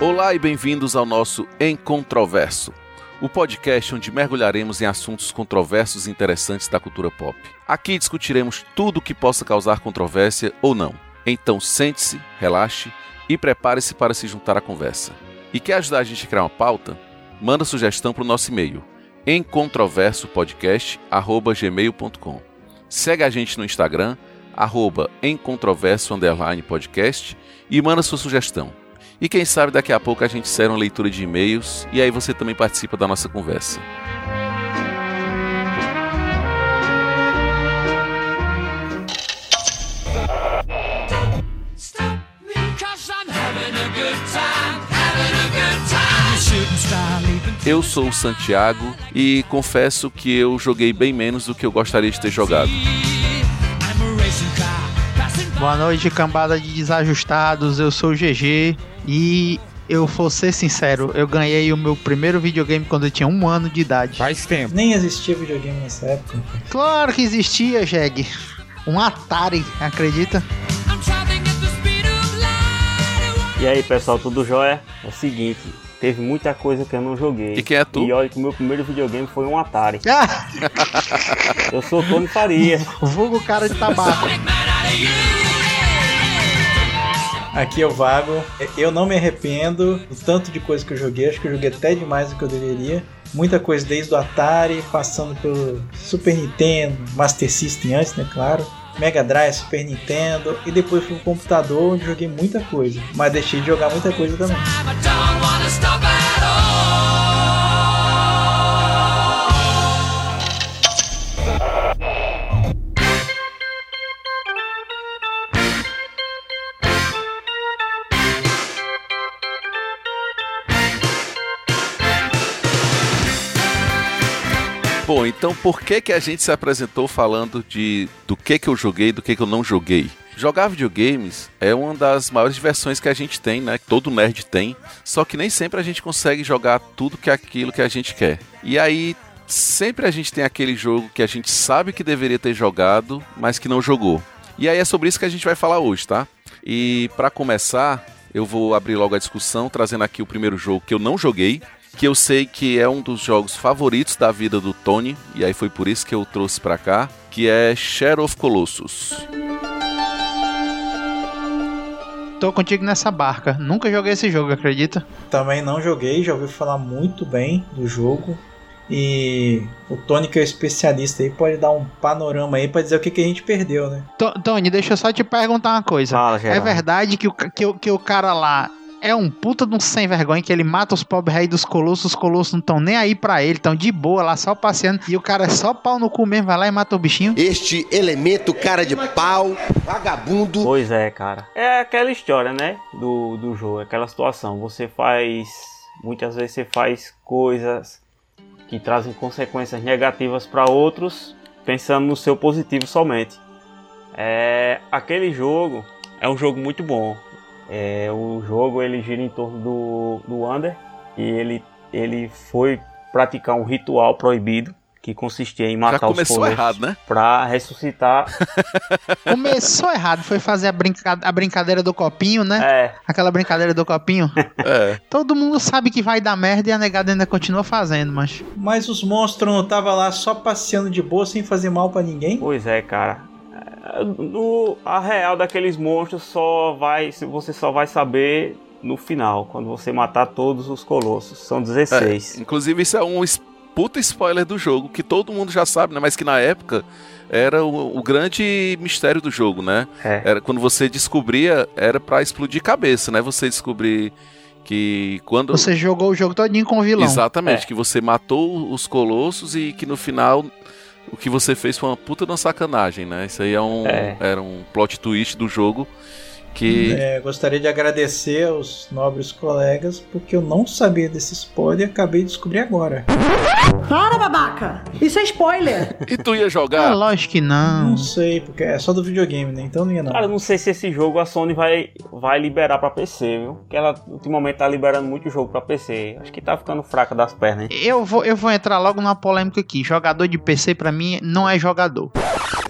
Olá e bem-vindos ao nosso Encontroverso, o podcast onde mergulharemos em assuntos controversos e interessantes da cultura pop. Aqui discutiremos tudo o que possa causar controvérsia ou não. Então sente-se, relaxe e prepare-se para se juntar à conversa. E quer ajudar a gente a criar uma pauta? Manda sugestão para o nosso e-mail encontroversopodcast@gmail.com. Segue a gente no Instagram arroba podcast e manda sua sugestão. E quem sabe daqui a pouco a gente será uma leitura de e-mails e aí você também participa da nossa conversa. Eu sou o Santiago e confesso que eu joguei bem menos do que eu gostaria de ter jogado. Boa noite, cambada de desajustados. Eu sou o GG e eu vou ser sincero, eu ganhei o meu primeiro videogame quando eu tinha um ano de idade. Faz tempo. Nem existia videogame nessa época. Claro que existia, Jeg. Um Atari, acredita? E aí, pessoal, tudo jóia? É o seguinte, teve muita coisa que eu não joguei. E quem é tu? E olha que o meu primeiro videogame foi um Atari. eu sou Tony Faria. Vulgo cara de tabaco. Aqui eu vago. Eu não me arrependo do tanto de coisa que eu joguei. Acho que eu joguei até demais do que eu deveria. Muita coisa desde o Atari, passando pelo Super Nintendo, Master System antes, né? Claro. Mega Drive, Super Nintendo e depois fui pro computador onde joguei muita coisa. Mas deixei de jogar muita coisa também. Bom, então por que que a gente se apresentou falando de do que que eu joguei, do que que eu não joguei? Jogar videogames é uma das maiores diversões que a gente tem, né? Que todo nerd tem. Só que nem sempre a gente consegue jogar tudo que é aquilo que a gente quer. E aí sempre a gente tem aquele jogo que a gente sabe que deveria ter jogado, mas que não jogou. E aí é sobre isso que a gente vai falar hoje, tá? E para começar, eu vou abrir logo a discussão trazendo aqui o primeiro jogo que eu não joguei, que eu sei que é um dos jogos favoritos da vida do Tony, e aí foi por isso que eu trouxe para cá, que é Shadow of Colossus. Tô contigo nessa barca. Nunca joguei esse jogo, acredita? Também não joguei, já ouvi falar muito bem do jogo. E o Tony, que é o especialista aí, pode dar um panorama aí pra dizer o que, que a gente perdeu, né? T Tony, deixa eu só te perguntar uma coisa. Fala, é verdade que o, que, o- que o cara lá é um puta de um sem vergonha, que ele mata os pobres reis dos colossos, os colossos não estão nem aí pra ele, estão de boa lá, só passeando, e o cara é só pau no cu mesmo, vai lá e mata o bichinho? Este elemento cara de pau, vagabundo. Pois é, cara. É aquela história, né? Do, do jogo, aquela situação. Você faz. Muitas vezes você faz coisas que trazem consequências negativas para outros, pensando no seu positivo somente. É, aquele jogo é um jogo muito bom. É, o jogo ele gira em torno do, do Wander e ele, ele foi praticar um ritual proibido que consistia em matar Já os começou errado, né? para ressuscitar. Começou errado, foi fazer a, brinca a brincadeira do copinho, né? É, Aquela brincadeira do copinho. É. Todo mundo sabe que vai dar merda e a negada ainda continua fazendo, mas. Mas os monstros não estavam lá só passeando de boa sem fazer mal pra ninguém? Pois é, cara. É, no- a real daqueles monstros só vai. se Você só vai saber no final, quando você matar todos os colossos. São É, 16. inclusive isso é um puta spoiler do jogo, que todo mundo já sabe, né? Mas que na época era o, o grande mistério do jogo, né? É. Era quando você descobria, era pra explodir cabeça, né? Você descobrir que quando Você jogou o jogo todinho com o vilão. Exatamente, É. que você matou os colossos e que no final o que você fez foi uma puta de uma sacanagem, né? Isso aí é um, É. era um plot twist do jogo que É, gostaria de agradecer aos nobres colegas, porque eu não sabia desse spoiler e acabei de descobrir agora. Para, babaca! Isso é spoiler! E tu ia Ah, jogar? lógico que não. Não sei, porque é só do videogame, né? Então não ia não. Cara, não sei se esse jogo a Sony vai, vai liberar pra PC, viu? Porque ela ultimamente tá liberando muito jogo pra PC. Acho que tá ficando fraca das pernas, hein? Eu vou, eu vou entrar logo numa polêmica aqui. Jogador de PC, pra mim, não é jogador.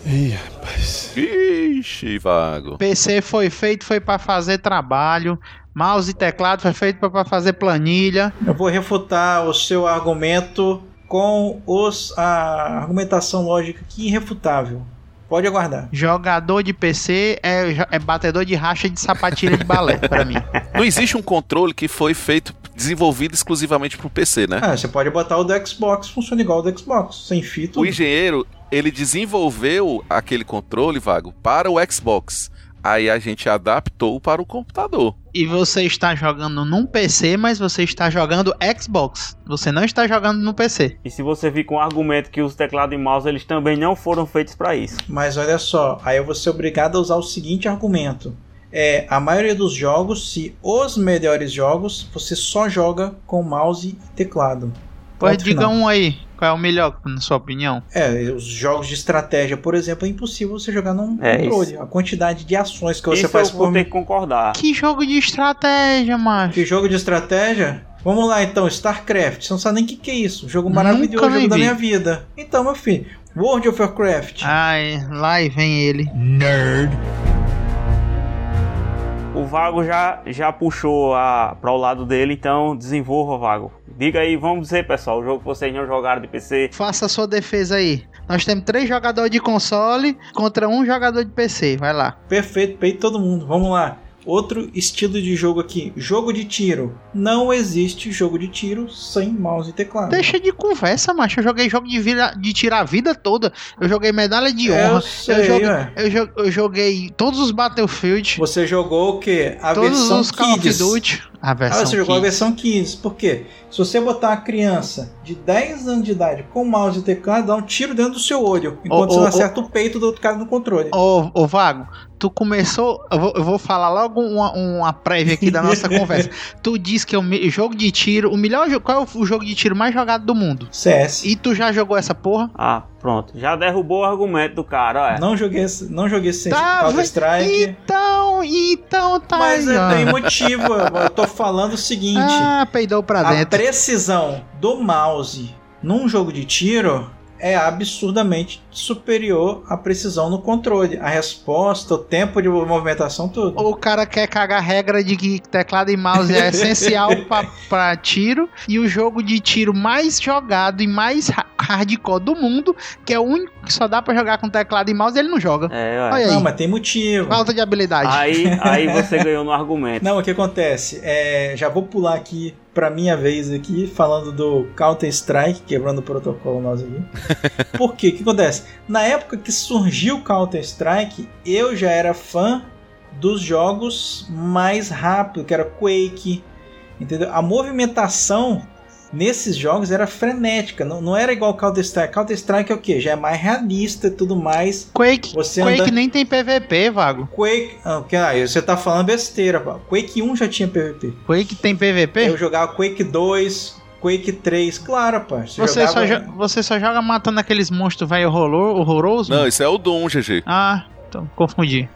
Ih, rapaz. Ixi, vago. PC foi feito foi pra fazer trabalho. Mouse e teclado foi feito pra- pra fazer planilha. Eu vou refutar o seu argumento com os, a argumentação lógica aqui irrefutável. Pode aguardar. Jogador de PC é, é batedor de racha de sapatilha de balé, pra mim. Não existe um controle que foi feito, desenvolvido exclusivamente pro PC, né? Ah, você pode botar o do Xbox, funciona igual ao do Xbox, sem fita. O engenheiro, ele desenvolveu aquele controle, vago, para o Xbox. Aí a gente adaptou para o computador. E você está jogando num PC, mas você está jogando Xbox. Você não está jogando no PC. E se você vir com o argumento que os teclados e mouse eles também não foram feitos para isso. Mas olha só, aí eu vou ser obrigado a usar o seguinte argumento. É, a maioria dos jogos, se os melhores jogos, você só joga com mouse e teclado. Pois diga final. um aí. Qual é o melhor, na sua opinião? É, os jogos de estratégia, por exemplo, é impossível você jogar num É, controle. A quantidade de ações que você Isso faz eu vou por ter que concordar. Que jogo de estratégia, macho. Que jogo de estratégia? Vamos lá então, StarCraft. Você não sabe nem o que, que é isso. Jogo maravilhoso, jogo da minha vida. Então, meu filho, World of Warcraft. Ai, lá e vem ele. O Vago já, já puxou a, para o lado dele, então desenvolva, Vago. Diga aí, vamos dizer, pessoal, o jogo que vocês não jogaram de PC. Faça a sua defesa aí. Nós temos três jogadores de console contra um jogador de PC. Vai lá. Perfeito, peito todo mundo. Vamos lá. Outro estilo de jogo aqui, jogo de tiro. Não existe jogo de tiro sem mouse e teclado. Deixa de conversa, macho. Eu joguei jogo de, vira, de tirar a vida toda. Eu joguei medalha de Eu honra. sei, joguei, ué. eu, jo- eu joguei todos os Battlefield. Você jogou o quê? A todos versão os Call of Kids. Duty. A Ah, versão você jogou a versão 15. Por quê? Se você botar uma criança de 10 anos de idade com mouse e teclado, dá um tiro dentro do seu olho. Enquanto Ô, você ô, não ô. acerta o peito do outro cara no controle. Ô, ô Vago, tu começou. Eu vou, eu vou falar logo uma, uma prévia aqui da nossa conversa. Tu disse que é o me- jogo de tiro. O melhor jogo. Qual é o jogo de tiro mais jogado do mundo? CS. E tu já jogou essa porra? Ah, pronto. Já derrubou o argumento do cara, olha. Não joguei, esse- não joguei sem Tá, Counter Strike. Então, então tá Mas aí, é, tem motivo. Eu tô falando o seguinte. Ah, peidou pra a dentro. precisão do mouse num jogo de tiro é absurdamente superior à precisão no controle. A resposta, o tempo de movimentação, tudo. O cara quer cagar a regra de que teclado e mouse é essencial pra, pra tiro. E o jogo de tiro mais jogado e mais ha- hardcore do mundo, que é o único que só dá pra jogar com teclado e mouse, ele não joga. É, olha. Olha aí. Não, mas tem motivo. Falta de habilidade. Aí, aí você ganhou no argumento. Não, o que acontece? É, já vou pular aqui pra minha vez aqui, falando do Counter Strike, quebrando o protocolo nós aqui. Por quê? O que acontece? Na época que surgiu o Counter Strike, eu já era fã dos jogos mais rápidos, que era Quake, entendeu? A movimentação nesses jogos era frenética, não, não era igual Counter Strike. Counter Strike é o quê? Já é mais realista e tudo mais. Quake, Você Quake anda- nem tem PVP, Vago. Quake, ah, que- ah, você tá falando besteira, pá. Quake 1 já tinha PVP. Quake tem PVP? Eu jogava Quake 2, Quake 3, claro, pá. Você, Você, jogava... só jo- você só joga matando aqueles monstros velho horror- horroroso? Não, isso é o Doom, GG. Ah, então confundi.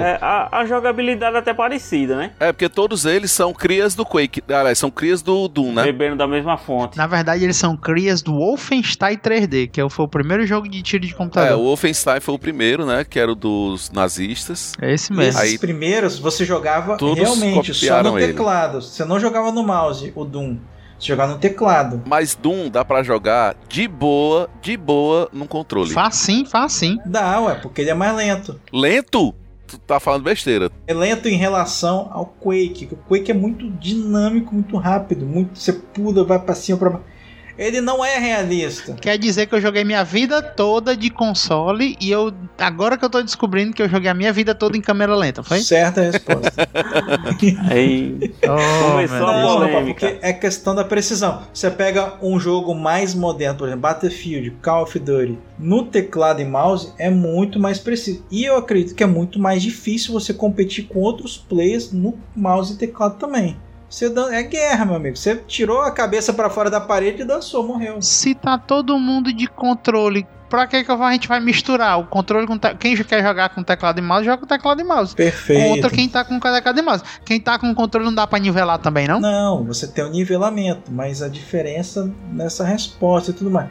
É, a, a jogabilidade é até parecida, né? É, porque todos eles são crias do Quake. Aliás, são crias do Doom, né? Bebendo da mesma fonte. Na verdade, eles são crias do Wolfenstein 3D, que é foi o primeiro jogo de tiro de É, computador. o Wolfenstein foi o primeiro, né? Que era o dos nazistas. É esse Esses mesmo. Aí- primeiros você jogava realmente só no ele. teclado. Você não jogava no mouse, o Doom. Jogava no teclado. Mas Doom dá pra jogar de boa, de boa, num controle. Faz sim, faz sim. Dá, ué, porque ele é mais lento. Lento? Tu tá falando besteira. É lento em relação ao Quake. que O Quake é muito dinâmico, muito rápido. Muito, você pula, vai pra cima, pra baixo. Ele não é realista. Quer dizer que eu joguei minha vida toda de console e eu agora que eu tô descobrindo que eu joguei a minha vida toda em câmera lenta, foi? Certa a resposta. Aí Oh, Começou meu a. Não, porque é questão da precisão. Você pega um jogo mais moderno, por exemplo, Battlefield, Call of Duty, no teclado e mouse é muito mais preciso. E eu acredito que é muito mais difícil você competir com outros players no mouse e teclado também. Você dan- é guerra, meu amigo. Você tirou a cabeça pra fora da parede e dançou, morreu. Se tá todo mundo de controle, pra que, que a gente vai misturar o controle com te... quem quer jogar com teclado e mouse, joga com teclado e mouse. Perfeito. Contra quem tá com teclado e mouse. Quem tá com controle não dá pra nivelar também, não? Não, você tem o nivelamento, mas a diferença nessa resposta e tudo mais.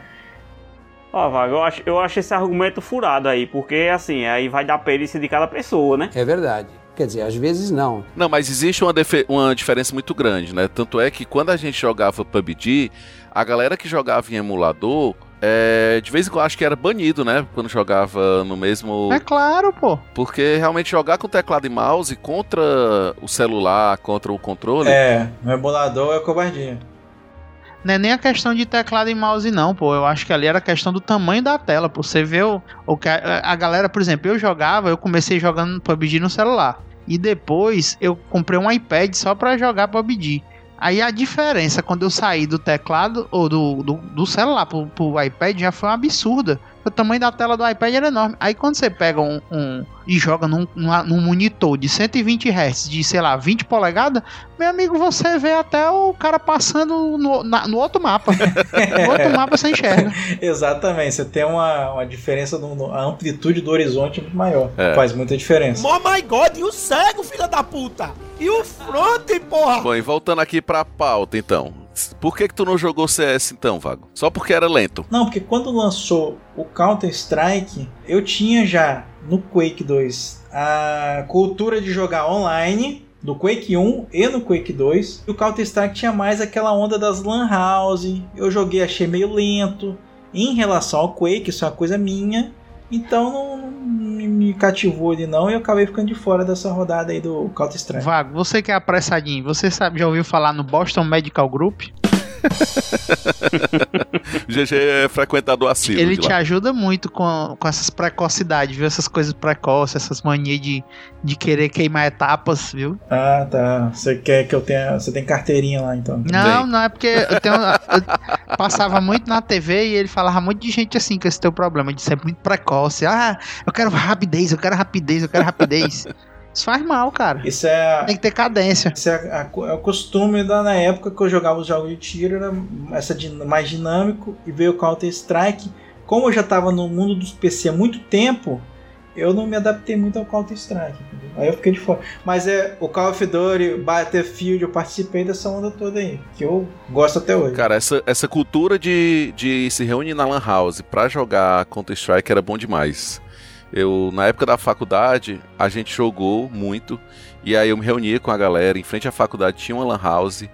Ó, Vago, eu acho, eu acho esse argumento furado aí, porque assim, aí vai dar perícia de cada pessoa, né? É verdade. Quer dizer, às vezes não. Não, mas existe uma, uma diferença muito grande, né? Tanto é que quando a gente jogava PUBG, a galera que jogava em emulador, é, de vez em quando acho que era banido, né? Quando jogava no mesmo. É claro, pô. Porque realmente jogar com teclado e mouse contra o celular, contra o controle. É, no emulador é covardia. Não é nem a questão de teclado e mouse, não, pô. Eu acho que ali era a questão do tamanho da tela, pô. Você vê o, o a, galera, por exemplo, eu jogava, eu comecei jogando PUBG no celular. E depois eu comprei um iPad só pra jogar PUBG. Aí a diferença quando eu saí do teclado ou do, do, do celular pro, pro iPad já foi uma absurda. O tamanho da tela do iPad era enorme. Aí quando você pega um, um- e joga num, numa- num monitor de 120 Hz de, sei lá, 20 polegadas, meu amigo, você vê até o cara passando no, na- no outro mapa. no outro mapa você enxerga. Exatamente, você tem uma, uma diferença, no, no- a amplitude do horizonte é muito maior. É. Faz muita diferença. Oh my god, e o cego, filha da puta? E o front, porra? Bom, e voltando aqui pra pauta, então. Por que que tu não jogou CS então, Vago? Só porque era lento. Não, porque quando lançou o Counter-Strike, eu tinha já no Quake 2 a cultura de jogar online do Quake 1 e no Quake 2. E o Counter-Strike tinha mais aquela onda das Lan House. Eu joguei, achei meio lento. Em relação ao Quake, isso é uma coisa minha. Então não, me- me cativou ali não e eu acabei ficando de fora dessa rodada aí do Counter-Strike. Vago, você que é apressadinho, você sabe, já ouviu falar no Boston Medical Group? GG é frequentador assíduo Ele te lá. ajuda muito com, com essas precocidades, viu? Essas coisas precoces, essas manias de, de querer queimar etapas, viu? Ah, tá. Você quer que eu tenha. Você tem carteirinha lá então. Não, não é porque eu, tenho, eu passava muito na TV e ele falava muito de gente assim com esse teu problema, de ser muito precoce. Ah, eu quero rapidez, eu quero rapidez, eu quero rapidez. Isso faz mal, cara. Isso é. Tem que ter cadência. Isso é, a- é o costume da, na época que eu jogava os jogos de tiro, era essa din- mais dinâmico e veio o Counter Strike. Como eu já estava no mundo dos PC há muito tempo, eu não me adaptei muito ao Counter Strike. entendeu? Aí eu fiquei de fora. Mas é o Call of Duty, Battlefield, eu participei dessa onda toda aí, que eu gosto até hoje. Cara, essa, essa cultura de, de se reunir na Lan House pra jogar Counter-Strike era bom demais. Eu, na época da faculdade, a gente jogou muito. E aí eu me reunia com a galera. Em frente à faculdade tinha uma Lan House.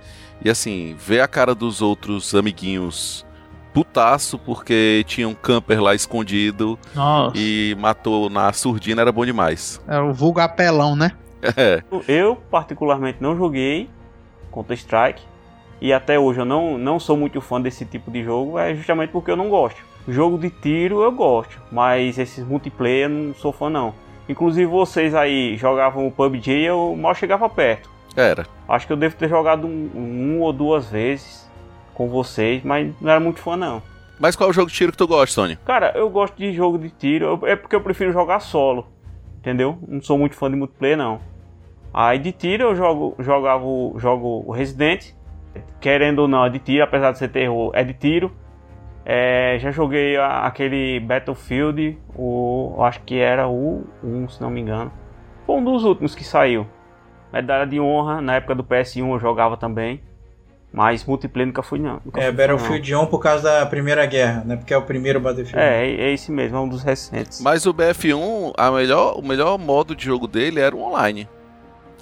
E assim, ver a cara dos outros amiguinhos putaço porque tinha um camper lá escondido Nossa. e matou na surdina era bom demais. É o vulgo apelão, né? É, Eu, particularmente, não joguei Counter-Strike. E até hoje eu não, não sou muito fã desse tipo de jogo, é justamente porque eu não gosto. Jogo de tiro eu gosto, mas esses multiplayer eu não sou fã não. Inclusive vocês aí jogavam o PUBG e eu mal chegava perto. era. Acho que eu devo ter jogado um, um ou duas vezes com vocês, mas não era muito fã não. Mas qual é o jogo de tiro que tu gosta, Tony? Cara, eu gosto de jogo de tiro, é porque eu prefiro jogar solo, entendeu? Não sou muito fã de multiplayer não. Aí de tiro eu jogo, jogava, o- jogo o Resident, querendo ou não é de tiro, apesar de ser terror, é de tiro. É, já joguei a- aquele Battlefield, o, eu acho que era o 1, se não me engano. Foi um dos últimos que saiu. Medalha de honra, na época do PS1 eu jogava também. Mas multiplayer nunca fui não. Nunca É, fui, Battlefield 1 por causa da Primeira Guerra, né? Porque é o primeiro Battlefield. não. É, é esse mesmo, é um dos recentes. Mas o BF1, a melhor, o melhor modo de jogo dele era o online.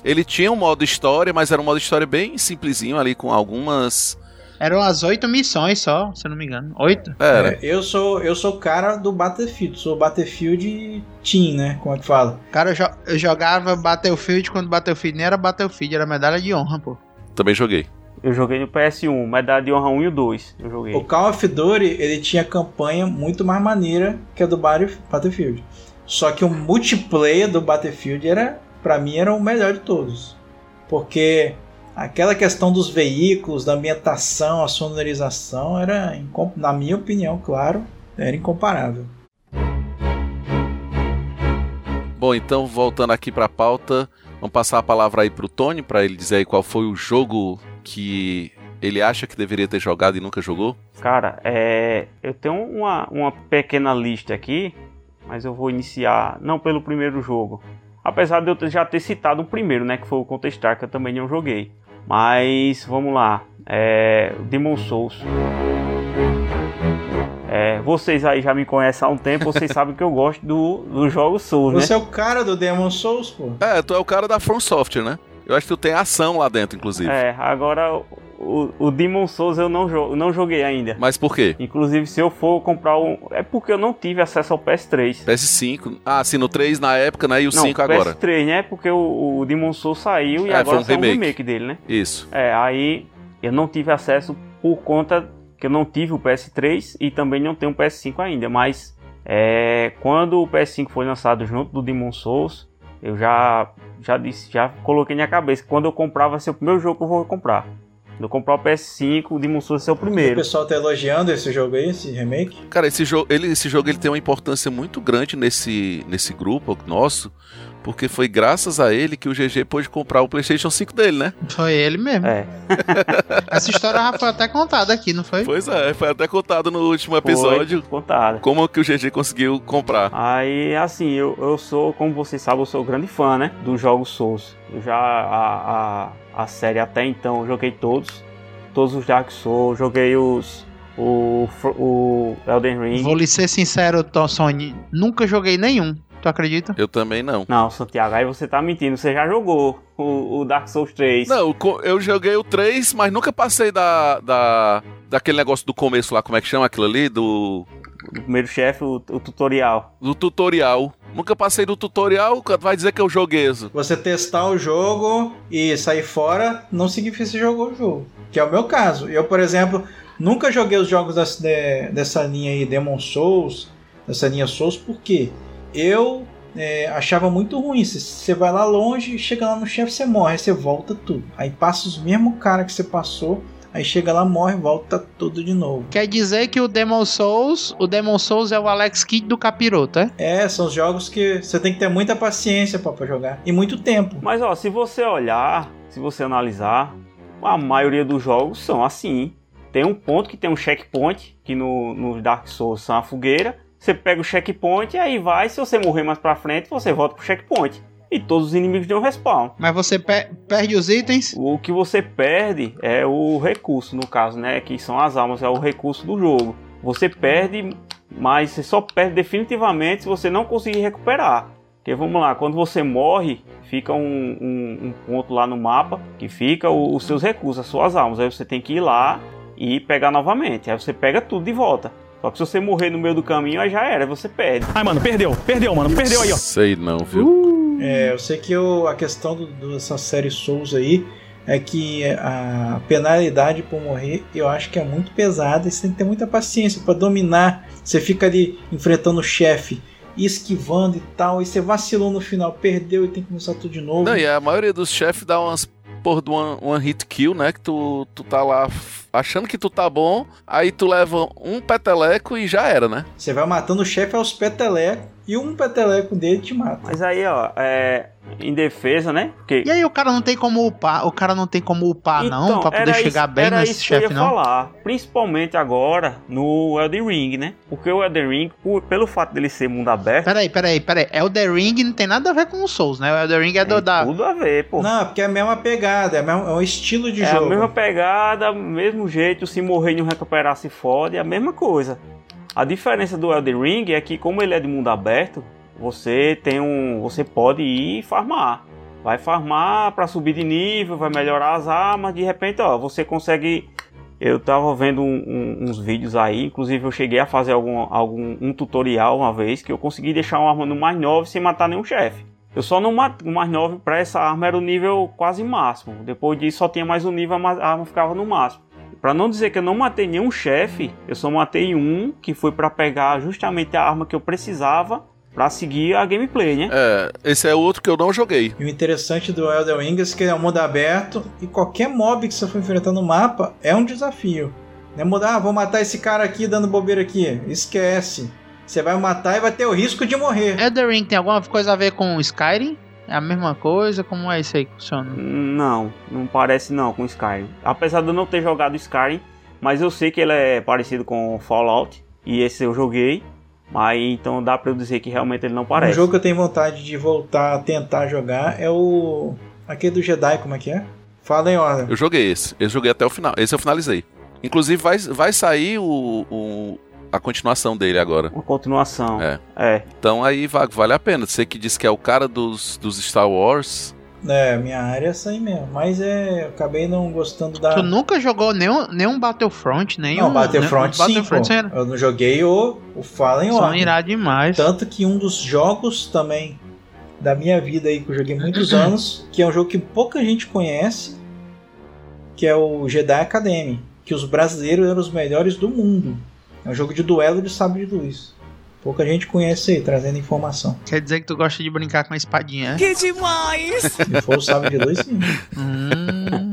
Ele tinha um modo história, mas era um modo história bem simplesinho ali, com algumas. Eram as oito missões só, se eu não me engano. Oito? Era. É, eu sou eu sou o cara do Battlefield, sou Battlefield Team, né? Como é que fala? Cara, eu, jo- eu jogava Battlefield quando Battlefield nem era Battlefield, era medalha de honra, pô. Também joguei. Eu joguei no PS1, Medalha de Honra 1 e o 2. Eu joguei. O Call of Duty ele tinha campanha muito mais maneira que a do Battle- Battlefield. Só que o multiplayer do Battlefield era, para mim, era o melhor de todos, porque aquela questão dos veículos, da ambientação, a sonorização era, na minha opinião, claro, era incomparável. Bom, então voltando aqui pra pauta, vamos passar a palavra aí pro Tony pra ele dizer aí qual foi o jogo que ele acha que deveria ter jogado e nunca jogou. Cara, é, eu tenho uma, uma pequena lista aqui, mas eu vou iniciar não pelo primeiro jogo. Apesar de eu ter- já ter citado o primeiro, né, que foi o Counter-Strike, que eu também não joguei. Mas vamos lá, é, Demon Souls. É, vocês aí já me conhecem há um tempo, vocês sabem que eu gosto do, do jogo Souls, né? Você é o cara do Demon Souls, pô. É, tu é o cara da From Software, né? Eu acho que tu tem ação lá dentro, inclusive. É, agora o, o Demon Souls eu não, jo não joguei ainda. Mas por quê? Inclusive, se eu for comprar um. É porque eu não tive acesso ao PS3. PS5. Ah, sim, no 3 na época, né? E o não, 5 agora. PS3, né? Porque o, o Demon Souls saiu e É, agora foi um saiu um remake. remake dele, né? Isso. É, aí eu não tive acesso por conta que eu não tive o PS3 e também não tenho o PS5 ainda. Mas é, quando o PS5 foi lançado junto do Demon Souls, eu já, já disse, já coloquei na cabeça que quando eu comprar vai ser o primeiro jogo que eu vou comprar. Quando eu comprar o PS5, o Demon Souls o O primeiro. pessoal tá elogiando esse jogo aí, esse remake. Cara, esse jogo, ele, esse jogo ele tem uma importância muito grande nesse, nesse grupo nosso, porque foi graças a ele que o GG pôde comprar o PlayStation 5 dele, né? Foi ele mesmo. É, Essa história já foi até contada aqui, não foi? Pois é, foi até contado no último episódio foi contado. como que o GG conseguiu comprar. Aí, assim, eu, eu sou, como vocês sabem, eu sou grande fã, né? Dos jogos Souls. Eu já, a, a, a série até então, eu joguei todos. Todos os Dark Souls, joguei os. O, o Elden Ring. Vou lhe ser sincero, Tom Sony, nunca joguei nenhum. Tu acredita? Eu também não. Não, Santiago, aí você tá mentindo. Você já jogou o, o Dark Souls 3. Não, eu joguei o 3, mas nunca passei da, da daquele negócio do começo lá, como é que chama aquilo ali? Do, O primeiro chefe, o, o tutorial. do tutorial. Nunca passei do tutorial, vai dizer que eu joguei isso. Você testar o jogo e sair fora não significa que você jogou o jogo. Que é o meu caso. Eu, por exemplo, nunca joguei os jogos de- dessa linha aí, Demon Souls, dessa linha Souls, porque eu é, achava muito ruim. Você- vai lá longe, chega lá no chefe, você morre, você volta tudo. Aí passa os mesmos cara que você passou, aí chega lá, morre, volta tudo de novo. Quer dizer que o Demon Souls, o Demon Souls é o Alex Kidd do capiroto, é? É, são os jogos que você tem que ter muita paciência pra pra jogar. E muito tempo. Mas, ó, se você olhar, se você analisar, a maioria dos jogos são assim. Tem um ponto que tem um checkpoint, que no, no Dark Souls são a fogueira. Você pega o checkpoint e aí vai. Se você morrer mais pra frente, você volta pro checkpoint. E todos os inimigos dão respawn. Mas você pe- perde os itens. O que você perde é o recurso, no caso, né? Que são as almas, é o recurso do jogo. Você perde, mas você só perde definitivamente se você não conseguir recuperar. Porque vamos lá, quando você morre, fica um, um- um ponto lá no mapa que fica o- os seus recursos, as suas almas. Aí você tem que ir lá e pegar novamente. Aí você pega tudo de volta. Só que se você morrer no meio do caminho, aí já era, aí você perde. Ai, mano, perdeu, perdeu, mano, perdeu aí, ó. Sei não, viu? É, eu sei que eu- a questão do- dessa série Souls aí é que a penalidade por morrer eu acho que é muito pesada e você tem que ter muita paciência pra dominar. Você fica ali enfrentando o chefe, esquivando e tal, e você vacilou no final, perdeu e tem que começar tudo de novo. Não, e a maioria dos chefes dá umas porra de uma, uma hit kill, né? Que tu, tu tá lá achando que tu tá bom, aí tu leva um peteleco e já era, né? Você vai matando o chefe aos petelecos e um peteleco dele te mata. Mas aí, ó, é, em defesa, né? Porque E aí o cara não tem como upar, o cara não tem como upar não, pra poder Então, chegar isso- bem era nesse chefe ia não. falar, principalmente agora no Elden Ring, né? Porque o Elden Ring, por- pelo fato dele ser mundo aberto, Peraí, peraí, peraí. Elden Ring não tem nada a ver com o Souls, né? O Elden Ring é do da... tudo a ver, pô. Não, porque é a mesma pegada, é, a mesma- é um estilo de é jogo. a mesma pegada, mesmo jeito, se morrer e não recuperar se fode, é a mesma coisa. A diferença do Elden Ring é que como ele é de mundo aberto, você tem um, você pode ir farmar. Vai farmar pra subir de nível, vai melhorar as armas, de repente, ó, você consegue Eu tava vendo um- um- uns vídeos aí, inclusive eu cheguei a fazer algum, algum um tutorial uma vez que eu consegui deixar uma arma no mais 9 sem matar nenhum chefe. Eu só não matei o mais 9 para essa arma era o nível quase máximo. Depois disso só tinha mais um nível, a arma ficava no máximo. Pra não dizer que eu não matei nenhum chefe, eu só matei um que foi pra pegar justamente a arma que eu precisava pra seguir a gameplay, né? É, esse é outro que eu não joguei. E o interessante do Elden Ring é que é um mundo aberto e qualquer mob que você for enfrentar no mapa é um desafio. Não é mudar, ah, vou matar esse cara aqui dando bobeira aqui. Esquece. Você vai matar e vai ter o risco de morrer. Elden Ring tem alguma coisa a ver com Skyrim? É a mesma coisa? Como é isso aí que funciona? Não, não parece não com Skyrim. Apesar de eu não ter jogado Skyrim, mas eu sei que ele é parecido com Fallout e esse eu joguei. Mas então dá pra eu dizer que realmente ele não Um parece. jogo que eu tenho vontade de voltar a tentar jogar é o. aquele do Jedi, como é que é? Fala em ordem. Eu joguei esse. Eu joguei até o final. Esse eu finalizei. Inclusive, vai, vai sair o, o- a continuação dele agora. Uma continuação. É. É. Então aí, vale a pena. Você que disse que é o cara dos, dos Star Wars. É, minha área é essa aí mesmo. Mas é, eu acabei não gostando da. Tu nunca jogou nenhum, nenhum Battlefront, nenhum. Não, Battlefront né? sim, Battlefront era- Eu não joguei o, o Fallen São Order. irado demais. Tanto que um dos jogos também da minha vida aí, que eu joguei muitos anos, que é um jogo que pouca gente conhece, que é o Jedi Academy, que os brasileiros eram os melhores do mundo. É um jogo de duelo de sabre de luz. Pouca gente conhece aí, trazendo informação. Quer dizer que tu gosta de brincar com a espadinha, é? Que demais! Se for o sabre de luz, sim. Hum.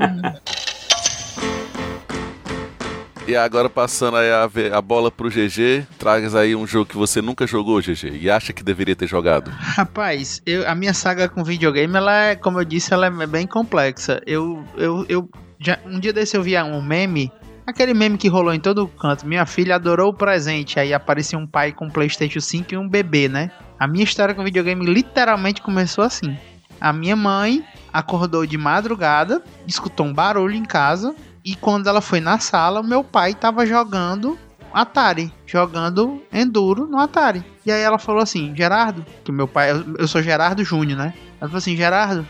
E agora passando aí a, a bola pro GG, tragas aí um jogo que você nunca jogou, GG, e acha que deveria ter jogado. Rapaz, eu- a minha saga com videogame, ela é, como eu disse, ela é bem complexa. Eu, eu, eu já, um dia desse eu vi um meme, aquele meme que rolou em todo canto. Minha filha adorou o presente, aí aparecia um pai com um PlayStation 5 e um bebê, né? A minha história com videogame literalmente começou assim. A minha mãe acordou de madrugada, escutou um barulho em casa e quando ela foi na sala, meu pai tava jogando Atari, jogando Enduro no Atari. E aí ela falou assim, Gerardo, que meu pai, eu, eu sou Gerardo Júnior, né? Ela falou assim, Gerardo,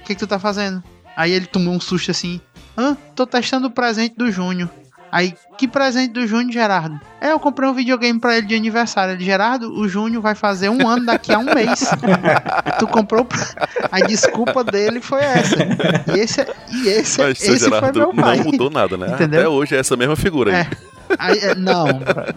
o que que tu tá fazendo? Aí ele tomou um susto assim, hã? Tô testando o presente do Júnior. Aí, que presente do Júnior, Gerardo? É, eu comprei um videogame pra ele de aniversário. Ele, Gerardo, o Júnior vai fazer um ano daqui a um mês. tu comprou. pra- A desculpa dele foi essa. E esse, e esse, Mas seu esse foi Gerardo meu pai. não mudou nada, né? Entendeu? Até hoje é essa mesma figura aí. É. Aí, é, não,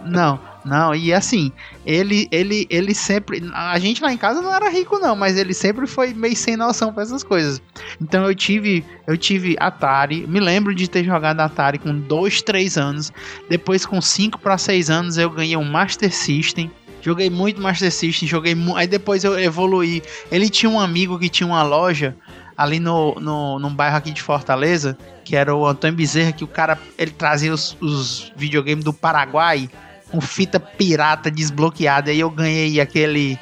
não, não. E assim, ele, ele, ele sempre. A gente lá em casa não era rico, não, mas ele sempre foi meio sem noção pra essas coisas. Então eu tive, eu tive Atari. Me lembro de ter jogado Atari com 2, 3 anos. Depois, com 5 para 6 anos, eu ganhei um Master System. Joguei muito Master System, joguei Aí depois eu evoluí. Ele tinha um amigo que tinha uma loja ali no, no, num bairro aqui de Fortaleza, que era o Antônio Bezerra, que o cara ele trazia os, os videogames do Paraguai com fita pirata desbloqueada. Aí eu ganhei aquele.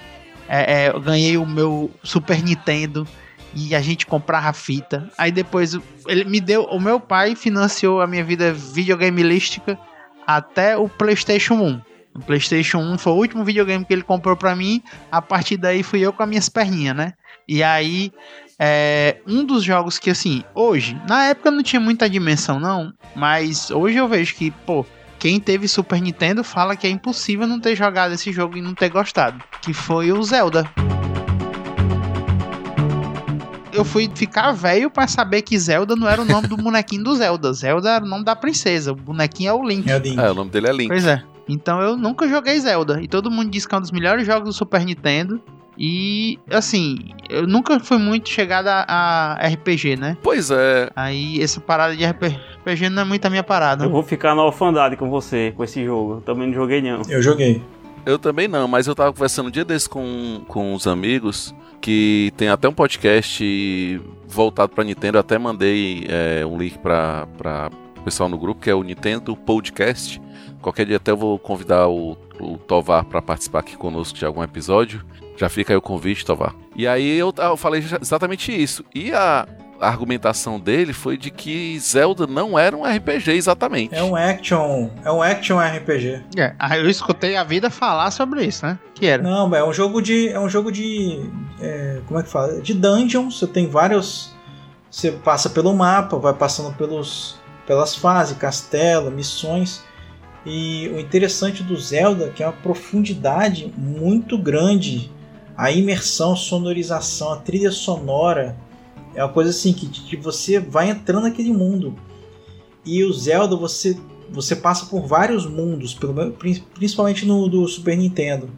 é, é, eu ganhei o meu Super Nintendo e a gente comprava fita. Aí depois ele me deu. O meu pai financiou a minha vida videogameística até o PlayStation 1. O PlayStation 1 foi o último videogame que ele comprou pra mim. A partir daí fui eu com as minhas perninhas, né? E aí, é, um dos jogos que, assim, hoje, na época não tinha muita dimensão, não. Mas hoje eu vejo que, pô, quem teve Super Nintendo fala que é impossível não ter jogado esse jogo e não ter gostado. Que foi o Zelda. Eu fui ficar velho pra saber que Zelda não era o nome do bonequinho do Zelda. Zelda era o nome da princesa. O bonequinho é o Link. É o Link. É, o nome dele é Link. Pois é. Então eu nunca joguei Zelda. E todo mundo diz que é um dos melhores jogos do Super Nintendo. E, assim, eu nunca fui muito chegado a, a RPG, né? Pois é, Aí essa parada de RPG não é muito a minha parada. Eu vou ficar na orfandade com você, com esse jogo. Eu também não joguei não. Eu joguei. eu também não, mas eu tava conversando um dia desse com, com uns amigos que tem até um podcast voltado pra Nintendo. Eu até mandei é, um link pra, pra pessoal no grupo, que é o Nintendo Podcast. Qualquer dia até eu vou convidar o, o Tovar pra participar aqui conosco de algum episódio. Já fica aí o convite, Tovar. E aí eu, eu falei exatamente isso. E a, a argumentação dele foi de que Zelda não era um RPG exatamente. É um action. É um action RPG. É, aí eu escutei a vida falar sobre isso, né? Que era. Não, é um jogo de. É um jogo de. é, como é que fala? De dungeon. Você tem vários. Você passa pelo mapa, vai passando pelos, pelas fases, castelo, missões. E o interessante do Zelda é que é uma profundidade muito grande. A imersão, sonorização, a trilha sonora. É uma coisa assim que, que você vai entrando naquele mundo. E o Zelda, você, você passa por vários mundos, principalmente no do Super Nintendo.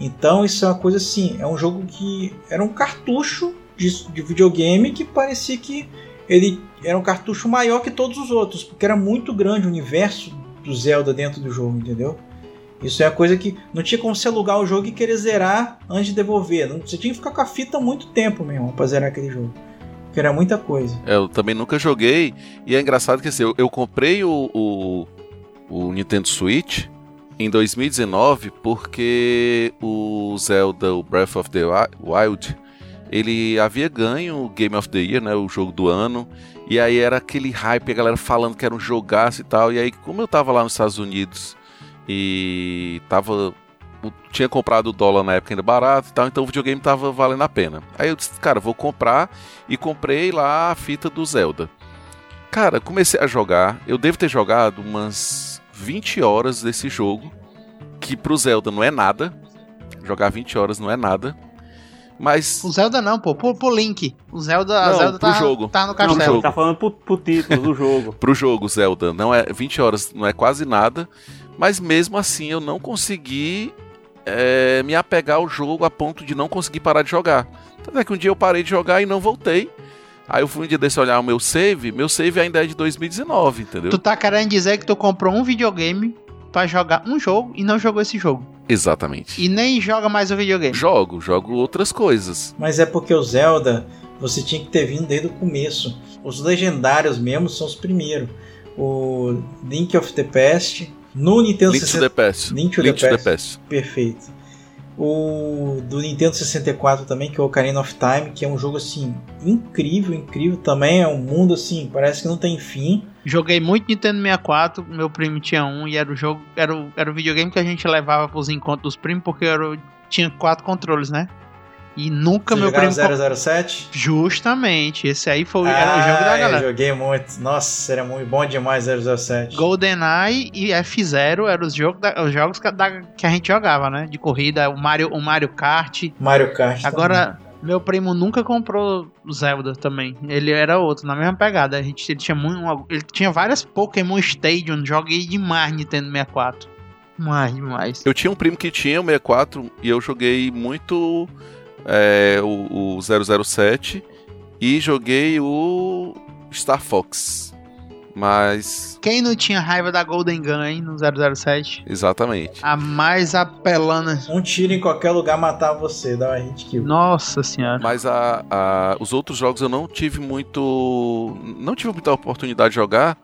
Então isso é uma coisa assim, é um jogo que era um cartucho de, de videogame que parecia que ele era um cartucho maior que todos os outros, porque era muito grande o universo do Zelda dentro do jogo, entendeu? Isso é uma coisa que não tinha como você alugar o jogo e querer zerar antes de devolver. Você tinha que ficar com a fita muito tempo, meu irmão, pra zerar aquele jogo. Porque era muita coisa. É, Eu também nunca joguei. E é engraçado que assim, eu, eu comprei o, o, o Nintendo Switch em 2019 porque o Zelda, o Breath of the Wi- Wild, ele havia ganho o Game of the Year, né, o jogo do ano. E aí era aquele hype, a galera falando que era um jogaço e tal. E aí, como eu tava lá nos Estados Unidos e tava tinha comprado o dólar na época ainda barato e tal, então o videogame tava valendo a pena. Aí eu disse, cara, vou comprar e comprei lá a fita do Zelda. Cara, comecei a jogar, eu devo ter jogado umas 20 horas desse jogo, que pro Zelda não é nada. Jogar 20 horas não é nada. Mas O Zelda não, pô. Pro, pro Link. O Zelda, a Não, Zelda pro tá, jogo. tá no Não, castelo. jogo. tá falando pro, pro título do jogo. pro jogo Zelda não é 20 horas não é quase nada, mas mesmo assim eu não consegui é, me apegar ao jogo a ponto de não conseguir parar de jogar. Tanto é que um dia eu parei de jogar e não voltei. Aí eu fui um dia desse olhar o meu save, meu save ainda é de 2019, entendeu? Tu tá querendo dizer que tu comprou um videogame pra jogar um jogo e não jogou esse jogo. Exatamente. E nem joga mais o videogame. Jogo, jogo outras coisas. Mas é porque o Zelda você tinha que ter vindo desde o começo. Os legendários mesmo são os primeiros. O Link of the Past no Nintendo Link to 60 the Past. Link to Link the to the Past. Past. Perfeito. O do Nintendo 64 também, que é o Ocarina of Time, que é um jogo assim incrível, incrível também, é um mundo assim, parece que não tem fim. Joguei muito Nintendo 64, meu primo tinha um e era o jogo, era o, era o videogame que a gente levava pros encontros dos primos, porque era, o- tinha quatro controles, né? E nunca Você meu primo. 007? Justamente, esse aí foi, era o jogo da Ah, eu galera. joguei muito. Nossa, era muito bom demais 007. GoldenEye e F0 eram os jogos, da- os jogos que, da- que a gente jogava, né? De corrida, o Mario, o Mario Kart. Mario Kart. Agora, meu primo nunca comprou Zelda também. Ele era outro, na mesma pegada. A gente, ele, tinha muito, ele tinha várias Pokémon Stadium. Joguei demais Nintendo 64. Mais, demais. Eu tinha um primo que tinha o 64 e eu joguei muito é, o, o 007 e joguei o Star Fox. Mas, Quem não tinha raiva da Golden Gun, hein, no 007? exatamente. A mais apelana. Um tiro em qualquer lugar matava você, dava hit kill. Nossa senhora. Mas a, a- os outros jogos eu não tive muito. Não tive muita oportunidade de jogar.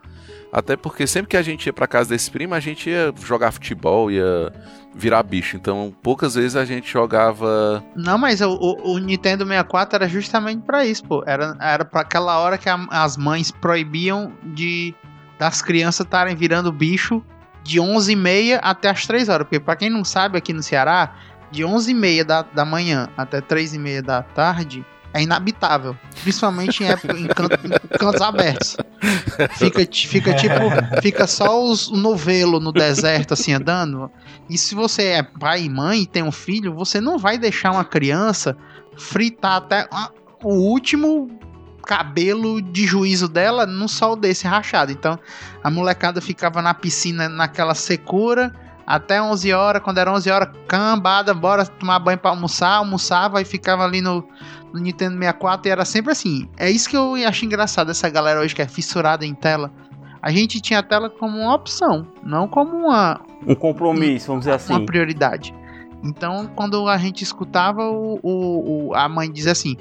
Até porque sempre que a gente ia pra casa desse primo, a gente ia jogar futebol, ia virar bicho. Então poucas vezes a gente jogava. Não, mas o, o- o Nintendo 64 era justamente pra isso, pô. Era, era pra aquela hora que a- as mães proibiam de das crianças estarem virando bicho de 11h30 até as 3 horas. Porque pra quem não sabe, aqui no Ceará, de 11h30 da, da manhã até 3h30 da tarde é inabitável. Principalmente em, época, em, canto- em cantos abertos. Fica, fica tipo, fica só os novelo no deserto assim andando. E se você é pai e mãe e tem um filho, você não vai deixar uma criança fritar até o último cabelo de juízo dela num sol desse rachado. Então, a molecada ficava na piscina naquela secura até 11 horas, quando era 11 horas, cambada, bora tomar banho pra almoçar, almoçava e ficava ali no, no Nintendo 64 e era sempre assim. É isso que eu acho engraçado essa galera hoje que é fissurada em tela. A gente tinha a tela como uma opção, não como uma, Um compromisso, vamos dizer uma assim. prioridade. Então, quando a gente escutava o, o- o- a mãe dizer assim: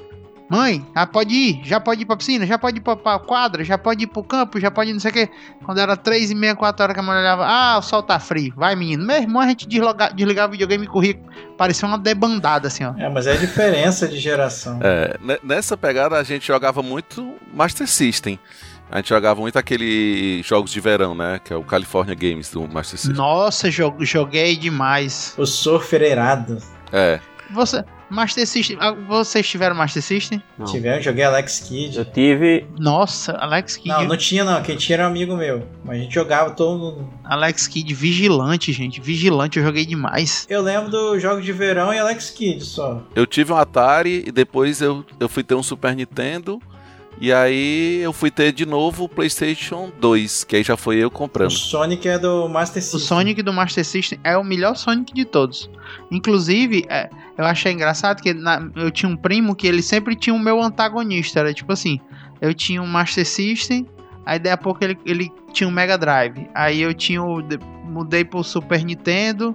Mãe, já pode ir, já pode ir pra piscina, já pode ir pra, pra quadra, já pode ir pro campo, já pode ir não sei o quê. Quando era 3 e meia, 4 horas que a mulher olhava, ah, o sol tá frio, vai menino. Meu irmão, a gente desloga, desligava o videogame e corria, parecia uma debandada assim, ó. É, mas é a diferença de geração. É, ne- nessa pegada a gente jogava muito Master System. A gente jogava muito aquele jogos de verão, né? Que é o California Games do Master System. Nossa, jo- joguei demais. O surfer irado. É. Você, Master System, ah, vocês tiveram Master System? Não. Tiveram, joguei Alex Kidd. Eu tive. Nossa, Alex Kidd. Não, não tinha não, quem tinha era um amigo meu. Mas a gente jogava todo mundo. Alex Kidd, vigilante, gente. Vigilante, eu joguei demais. Eu lembro dos jogos de verão e Alex Kidd só. Eu tive um Atari e depois eu, eu fui ter um Super Nintendo. E aí eu fui ter de novo o PlayStation 2, que aí já foi eu O comprando. Sonic é do Master O System. Sonic do Master System é o melhor Sonic de todos. Inclusive, é, eu achei engraçado que na- eu tinha um primo que ele sempre tinha o meu antagonista. Era tipo assim: eu tinha um Master System, aí daí a pouco ele, ele tinha um Mega Drive. Aí eu tinha o. de- Mudei pro Super Nintendo.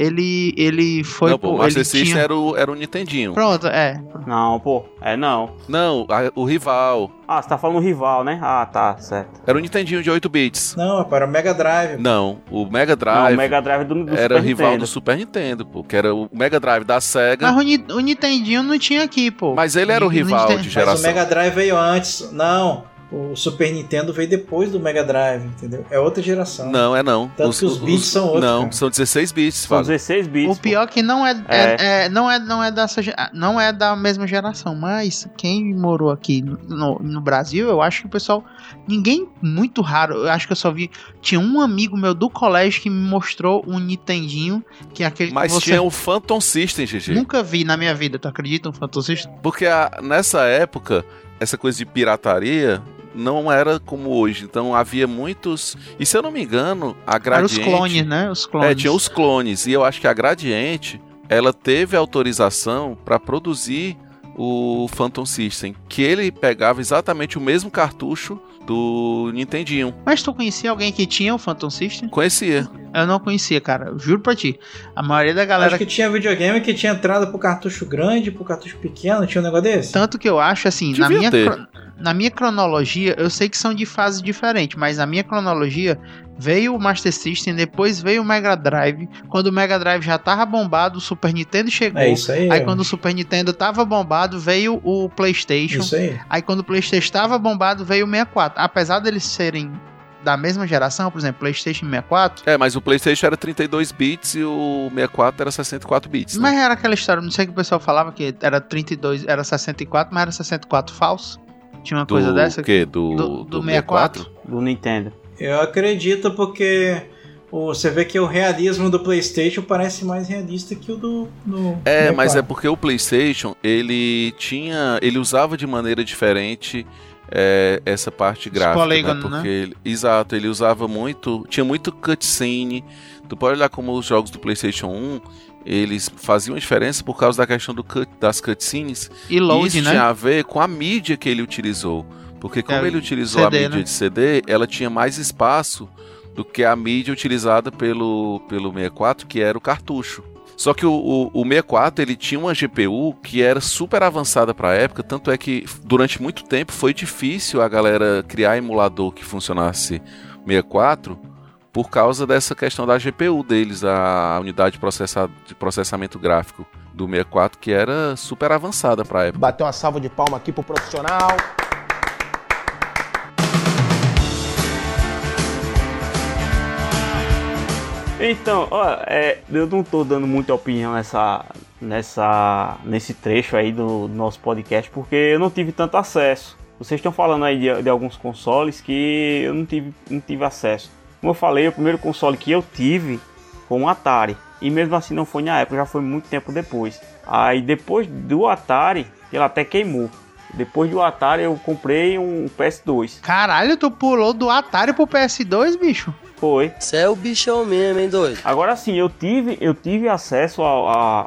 Ele, ele foi não, pô, o. Master System tinha... era, o, era o Nintendinho. Pronto, é. Não, pô. É não. Não, a- o rival. Ah, você tá falando rival, né? Ah, tá, certo. Era o Nintendinho de 8 bits. Não, para o Mega Drive. Não, o Mega Não, Drive o Mega Drive do, do era Super rival Nintendo. do Super Nintendo, pô. Que era o Mega Drive da SEGA. Mas o, o Nintendinho não tinha aqui, pô. Mas ele era o rival de Mas geração. o Mega Drive veio antes. Não. O Super Nintendo veio depois do Mega Drive, entendeu? É outra geração. Não, é não. Tanto que os bits são outros, Não, cara. são 16 bits, São Fábio. 16 bits. O pior que não é, é- É. é- não é não é dessa não é da mesma geração, mas quem morou aqui no, no Brasil, eu acho que o pessoal ninguém muito raro, eu acho que eu só vi tinha um amigo meu do colégio que me mostrou um Nintendinho, que é aquele Mas que você tinha o Phantom System, GG. nunca vi na minha vida, tu acredita um Phantom System? Porque a- nessa época, essa coisa de pirataria não era como hoje. Então havia muitos. E se eu não me engano, a Eram os Gradiente. clones, né? Os clones. É, tinha os clones. E eu acho que a Gradiente ela teve autorização para produzir o Phantom System, que ele pegava exatamente o mesmo cartucho do Nintendinho. Mas tu conhecia alguém que tinha o Phantom System? Conhecia. Eu não conhecia, cara. Juro pra ti. A maioria da galera Acho que tinha videogame que tinha entrada pro cartucho grande, pro cartucho pequeno, tinha um negócio desse? Tanto que eu acho assim, na Devia minha, ter. Na minha cronologia, eu sei que são de fases diferentes, mas na minha cronologia veio o Master System, depois veio o Mega Drive. Quando o Mega Drive já tava bombado, o Super Nintendo chegou. É isso aí. Aí quando o Super Nintendo tava bombado, veio o PlayStation. Isso aí. Aí quando o PlayStation estava bombado, veio o 64. Apesar deles serem da mesma geração, por exemplo, PlayStation 64, É, mas o PlayStation era 32 bits e o 64 era 64 bits. né? mas era aquela história, não sei que o pessoal falava que era 32, era 64, mas era 64 falso. Tinha uma do coisa dessa. quê? Do, do, do 64. Do Nintendo. Eu acredito porque você vê que o realismo do PlayStation parece mais realista que o do. do É, do mas é 64. porque o PlayStation ele tinha, ele usava de maneira diferente é, essa parte gráfica, polígonos, né? né? Porque ele- exato, ele usava muito, tinha muito cutscene. Tu pode olhar como os jogos do PlayStation 1 eles faziam diferença por causa da questão do cut- das cutscenes. E E load, isso né? tinha a ver com a mídia que ele utilizou. Porque como É, ele utilizou CD, a mídia né? de CD, ela tinha mais espaço do que a mídia utilizada pelo, pelo 64, que era o cartucho. Só que o, o, o 64 ele tinha uma GPU que era super avançada para a época, tanto é que durante muito tempo foi difícil a galera criar emulador que funcionasse 64 por causa dessa questão da GPU deles, a unidade de, processa- de processamento gráfico do 64, que era super avançada para a época. Bateu uma salva de palma aqui pro profissional. Então, ó, é, eu não tô dando muita opinião nessa, nessa, nesse trecho aí do, do nosso podcast, porque eu não tive tanto acesso. Vocês estão falando aí de, de alguns consoles que eu não tive, não tive acesso. Como eu falei, o primeiro console que eu tive foi um Atari. E mesmo assim não foi na época, já foi muito tempo depois. Aí depois do Atari, ele até queimou. Depois do Atari eu comprei um PS2. Caralho, tu pulou do Atari pro PS2, bicho? Foi. Você é o bichão mesmo, hein, doido? Agora sim, eu tive, eu tive acesso a- a-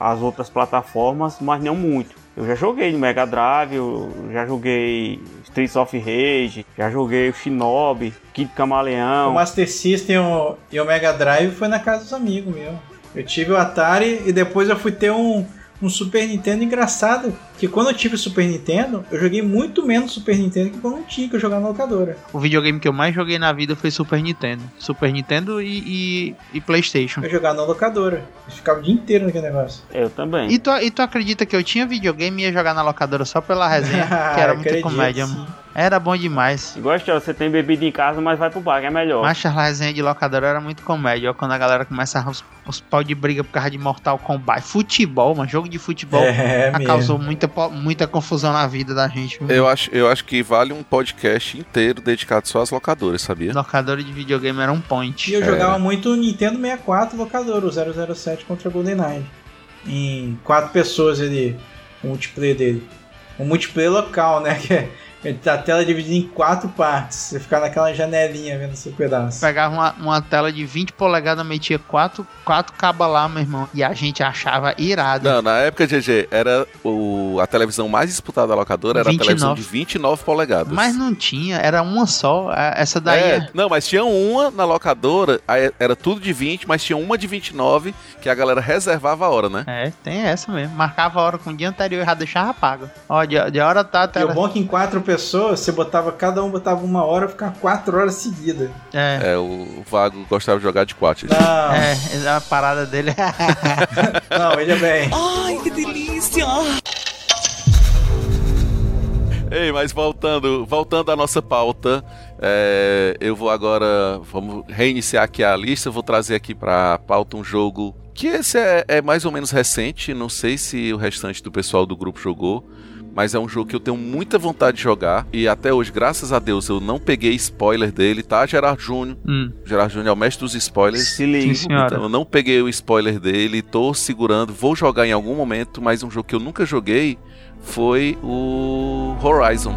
a- às outras plataformas, mas não muito. Eu já joguei no Mega Drive, eu já joguei Streets of Rage, já joguei o Shinobi, Kid O Camaleão. Master System o- e o Mega Drive foi na casa dos amigos meu. Eu tive o Atari e depois eu fui ter um, um Super Nintendo engraçado. Que quando eu tive Super Nintendo, eu joguei muito menos Super Nintendo que quando eu tinha que eu jogar na locadora. O videogame que eu mais joguei na vida foi Super Nintendo. Super Nintendo e, e, e PlayStation. Eu jogava na locadora. Eu ficava o dia inteiro naquele negócio. Eu também. E tu, e tu acredita que eu tinha videogame e ia jogar na locadora só pela resenha? que era muita Acredito, comédia, sim. mano. Era bom demais. Igual a você tem bebida em casa, mas vai pro bar, que é melhor. Mas a resenha de locadora era muito comédia. Ó, quando a galera começava os, os pau de briga por causa de Mortal Kombat. Futebol, mano. Jogo de futebol. É, causou muita, muita confusão na vida da gente. viu? Eu acho, eu acho que vale um podcast inteiro dedicado só às locadoras, sabia? Locadora de videogame era um E point. eu jogava muito o Nintendo 64 locadora, o 007 contra o GoldenEye. Em quatro pessoas ali, o multiplayer dele. O multiplayer local, né? Que é a tela dividida em quatro partes. Você ficar naquela janelinha vendo seu pedaço. Pegava uma, uma tela de 20 polegadas, metia quatro, quatro cabas lá, meu irmão. E a gente achava irado. Não, na época, GG, era o, a televisão mais disputada da locadora era a 29. televisão de 29 polegadas. Mas não tinha, era uma só. a- Essa daí É, é- não, mas tinha uma na locadora, era tudo de 20, mas tinha uma de 29 que a galera reservava a hora, né? É, tem essa mesmo. Marcava a hora com o dia anterior e já deixava pago. Ó, de, de hora tá a E o tela. bom é que em quatro pessoas, você botava, cada um botava uma hora, ficava quatro horas seguidas. É, É, o Vago gostava de jogar de 4. Não, é, a parada dele. não, veja bem. Ai, que delícia! Ei, mas voltando, voltando à nossa pauta, é, eu vou agora, vamos reiniciar aqui a lista, vou trazer aqui pra pauta um jogo que esse é, é mais ou menos recente, não sei se o restante do pessoal do grupo jogou, mas é um jogo que eu tenho muita vontade de jogar. E até hoje, graças a Deus, eu não peguei spoiler dele, tá, Gerard Júnior? Hum. Gerard Júnior é o mestre dos spoilers. Se liga. Então, eu não peguei o spoiler dele, tô segurando, vou jogar em algum momento, mas um jogo que eu nunca joguei foi o Horizon.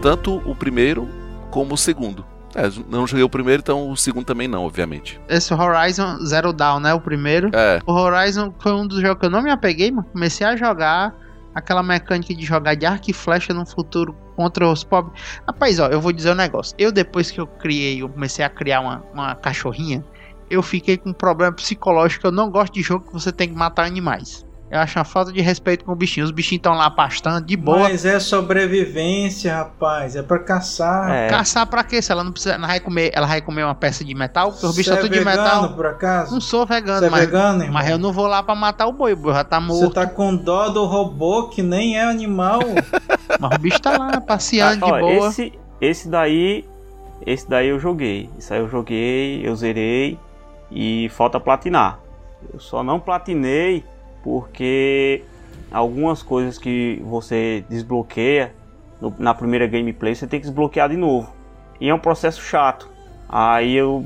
Tanto o primeiro como o segundo. É, não joguei o primeiro, então o segundo também não, obviamente. Esse Horizon Zero Dawn, né? O primeiro. É, O Horizon foi um dos jogos que eu não me apeguei, mano. Comecei a jogar aquela mecânica de jogar de arco e flecha no futuro contra os pobres. Rapaz, ó, eu vou dizer um negócio. Eu, depois que eu criei, eu comecei a criar uma, uma cachorrinha, eu fiquei com um problema psicológico. Eu não gosto de jogo que você tem que matar animais. Eu acho uma falta de respeito com o bichinho. Os bichinhos estão lá pastando de boa. Mas é sobrevivência, rapaz. É pra caçar. É. Caçar pra quê? Se ela não precisa. Ela vai comer, ela vai comer uma peça de metal? Porque os bichos Você são é tudo de metal. por acaso? Não sou vegano, Você é mas, vegano, irmão? mas eu não vou lá pra matar o boi. O boi já tá Você morto. tá com dó do robô que nem é animal. Mas o bicho tá lá passeando Ah, de ó, boa. Esse, esse daí. Esse daí eu joguei. Isso aí eu joguei, eu zerei. E falta platinar. Eu só não platinei porque algumas coisas que você desbloqueia no- na primeira gameplay você tem que desbloquear de novo. E é um processo chato. Aí eu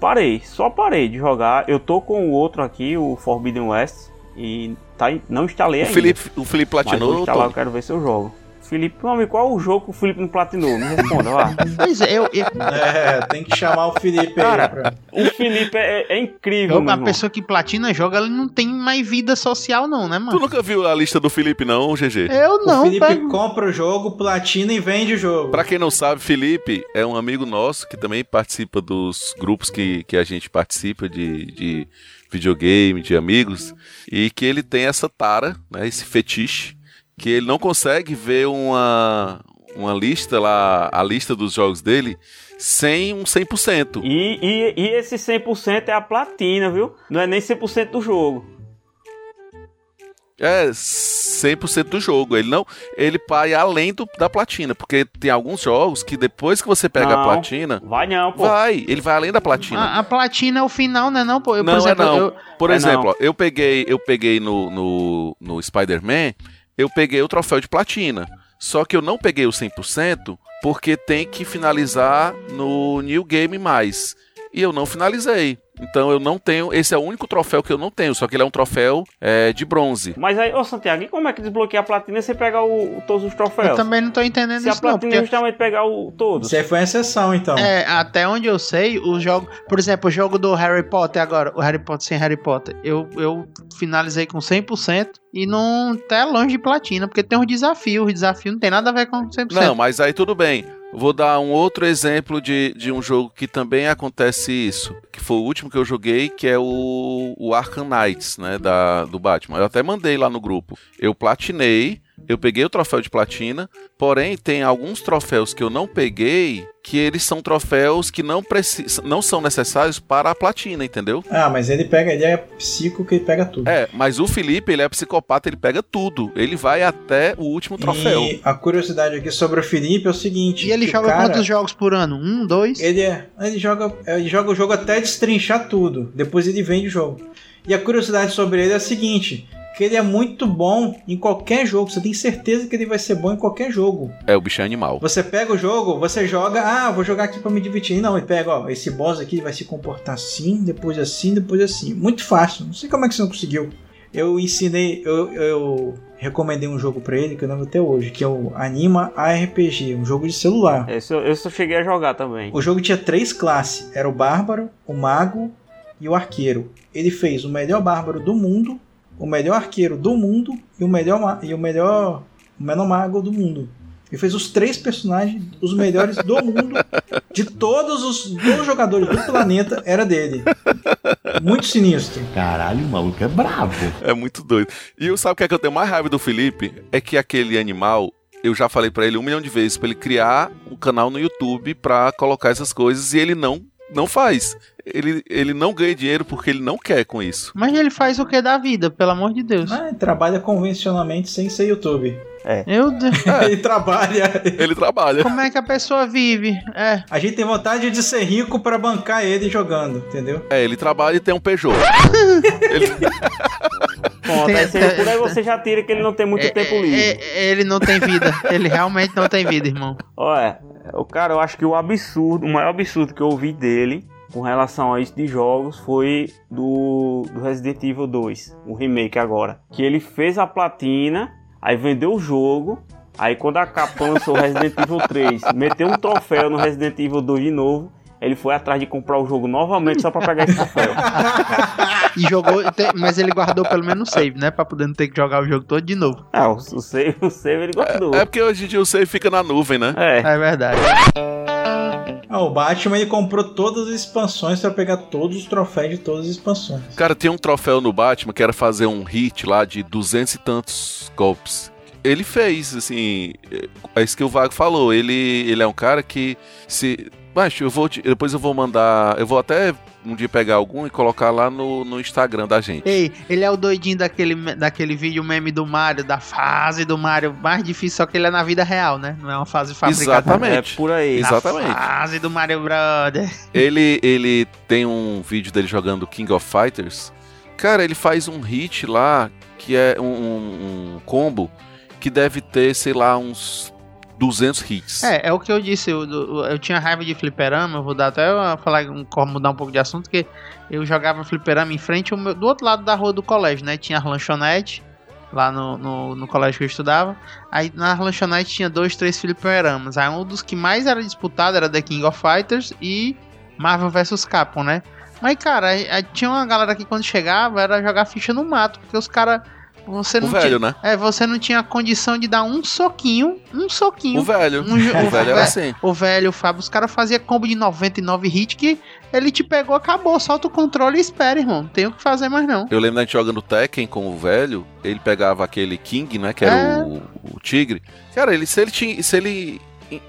parei, só parei de jogar. Eu tô com o outro aqui, o Forbidden West. E tá, não instalei o ainda. Felipe, o Felipe Mas vou platinou. instalar, eu quero ver se eu jogo. Felipe, meu amigo, qual o jogo que o Felipe não platinou? Me responda, vá. Pois é, eu, eu, é, tem que chamar o Felipe Cara, aí pra... O Felipe é, é incrível, meu a pessoa que platina joga, ela não tem mais vida social, não, né, Tu mano? nunca viu a lista do Felipe, não, GG? Eu O não, Felipe pego. compra o jogo, platina e vende o jogo. Pra quem não sabe, Felipe é um amigo nosso que também participa dos grupos que, que a gente participa de, de videogame, de amigos, e que ele tem essa tara, né, esse fetiche, que ele não consegue ver uma, uma lista lá, a lista dos jogos dele, sem um 100%. E, e, e esse 100% é a platina, viu? Não é nem 100% do jogo. É 100% do jogo. Ele não, ele vai além do, da platina, porque tem alguns jogos que depois que você pega a Não. platina, Vai não, pô. vai, ele vai além da platina. A, a platina é o final, né, não, pô? Eu, não, por exemplo, é não. eu- Por É exemplo, não. ó, eu peguei, eu peguei no, no, no Spider-Man, eu peguei o troféu de platina. Só que eu não peguei o 100% porque tem que finalizar no New Game Mais. E eu não finalizei. Então eu não tenho. Esse é o único troféu que eu não tenho. Só que ele é um troféu é, de bronze. Mas aí, ô Santiago, e como é que desbloqueia a platina se você pegar o, todos os eu troféus? também não tô entendendo Se a isso, não. platina é Porque, justamente pegar o, todos. Isso aí foi uma exceção, então. é, até onde eu sei, o jogo. Por exemplo, o jogo do Harry Potter agora, o Harry Potter sem Harry Potter, eu, eu finalizei com 100% e não tá longe de platina, porque tem uns desafios. O desafio não tem nada a ver com 100%. Não, mas aí tudo bem. Vou dar um outro exemplo de, de um jogo que também acontece isso. Que foi o último que eu joguei, que é o, o Arkham Knights, né? Da, do Batman. Eu até mandei lá no grupo. Eu platinei, eu peguei o troféu de platina, porém tem alguns troféus que eu não peguei, que eles são troféus que não, precis, não são necessários para a platina, entendeu? Ah, mas ele pega, ele é psico que ele pega tudo. É, mas o Felipe, ele é psicopata, ele pega tudo. Ele vai até o último troféu. E a curiosidade aqui sobre o Felipe é o seguinte: E ele joga cara, quantos jogos por ano? Um, dois? Ele, é, ele, joga, ele joga o jogo até destrinchar tudo. Depois ele vende o jogo. E a curiosidade sobre ele é a seguinte: que ele é muito bom em qualquer jogo. Você tem certeza que ele vai ser bom em qualquer jogo. É, o bicho é animal. Você pega o jogo, você joga, ah, vou jogar aqui pra me divertir. Não, ele pega, ó, esse boss aqui vai se comportar assim, depois assim, depois assim. Muito fácil. Não sei como é que você não conseguiu. Eu ensinei, eu, eu recomendei um jogo pra ele que eu lembro até hoje, que é o Anima ARPG, um jogo de celular. Esse eu, esse eu cheguei a jogar também. O jogo tinha três classes: era o bárbaro, o mago e o arqueiro. Ele fez o melhor bárbaro do mundo, o melhor arqueiro do mundo e o melhor e o melhor o menor mago do mundo. Ele fez os três personagens, os melhores do mundo, de todos os, todos os jogadores do planeta, era dele. Muito sinistro. Caralho, o maluco é bravo. É muito doido. E eu sabe o que é que eu tenho mais raiva do Felipe? É que aquele animal, eu já falei pra ele um milhão de vezes pra ele criar um canal no YouTube pra colocar essas coisas e ele não não faz. Ele, ele não ganha dinheiro porque ele não quer com isso. Mas ele faz o que da vida, pelo amor de Deus. Ah, ele trabalha convencionalmente sem ser YouTube. Meu Deus. ele trabalha. Ele trabalha. Como é que a pessoa vive? É. A gente tem vontade de ser rico pra bancar ele jogando, entendeu? É, ele trabalha e tem um Peugeot. ele... Pronto, aí você, por aí você já tira que ele não tem muito tempo livre. É, ele não tem vida. Ele realmente não tem vida, irmão. Olha, o cara, eu acho que o absurdo, o maior absurdo que eu ouvi dele com relação a isso de jogos foi do, do Resident Evil 2, o remake agora. Que ele fez a platina, aí vendeu o jogo, aí quando a Capcom lançou o Resident Evil 3, meteu um troféu no Resident Evil 2 de novo, ele foi atrás de comprar o jogo novamente só pra pegar esse troféu. E jogou, mas ele guardou pelo menos o save, né? Pra poder não ter que jogar o jogo todo de novo. Ah, o, save, o save ele guardou. É porque hoje em dia o save fica na nuvem, né? É. É verdade. Ah, o Batman ele comprou todas as expansões pra pegar todos os troféus de todas as expansões. Cara, tem um troféu no Batman que era fazer um hit lá de duzentos e tantos golpes. Ele fez, assim, é isso que o Vago falou. Ele, ele é um cara que se. Mas eu vou te- depois eu vou mandar. Eu vou até um dia pegar algum e colocar lá no, no Instagram da gente. Ei, ele é o doidinho daquele, daquele vídeo meme do Mario, da fase do Mario mais difícil, só que ele é na vida real, né? Não é uma fase fabricada. Exatamente. É por aí. Na Exatamente. fase do Mario Brother. Ele, ele tem um vídeo dele jogando King of Fighters. Cara, ele faz um hit lá que é um, um- um combo que deve ter, sei lá, uns 200 hits. É, é o que eu disse, eu, eu, tinha raiva de fliperama, eu vou dar até falar, como mudar um pouco de assunto, que eu jogava fliperama em frente meu- do outro lado da rua do colégio, né? Tinha a lanchonete, lá no, no, no colégio que eu estudava. Aí na lanchonete tinha dois, três fliperamas. Aí um dos que mais era disputado era The King of Fighters e Marvel vs Capcom, né? Mas, cara, aí- aí tinha uma galera que quando chegava era jogar ficha no mato, porque os caras. Você o não velho, tinha, né? É, você não tinha condição de dar um soquinho, um soquinho O velho. um jo- o velho era assim. o velho, o Fábio, os caras faziam combo de 99 hit que ele te pegou, acabou. Solta o controle e espera, irmão. Não tem o que fazer mais não. Eu lembro da gente jogando Tekken com o velho, ele pegava aquele King, né, que era É. o, o tigre. Cara, ele se ele te, se ele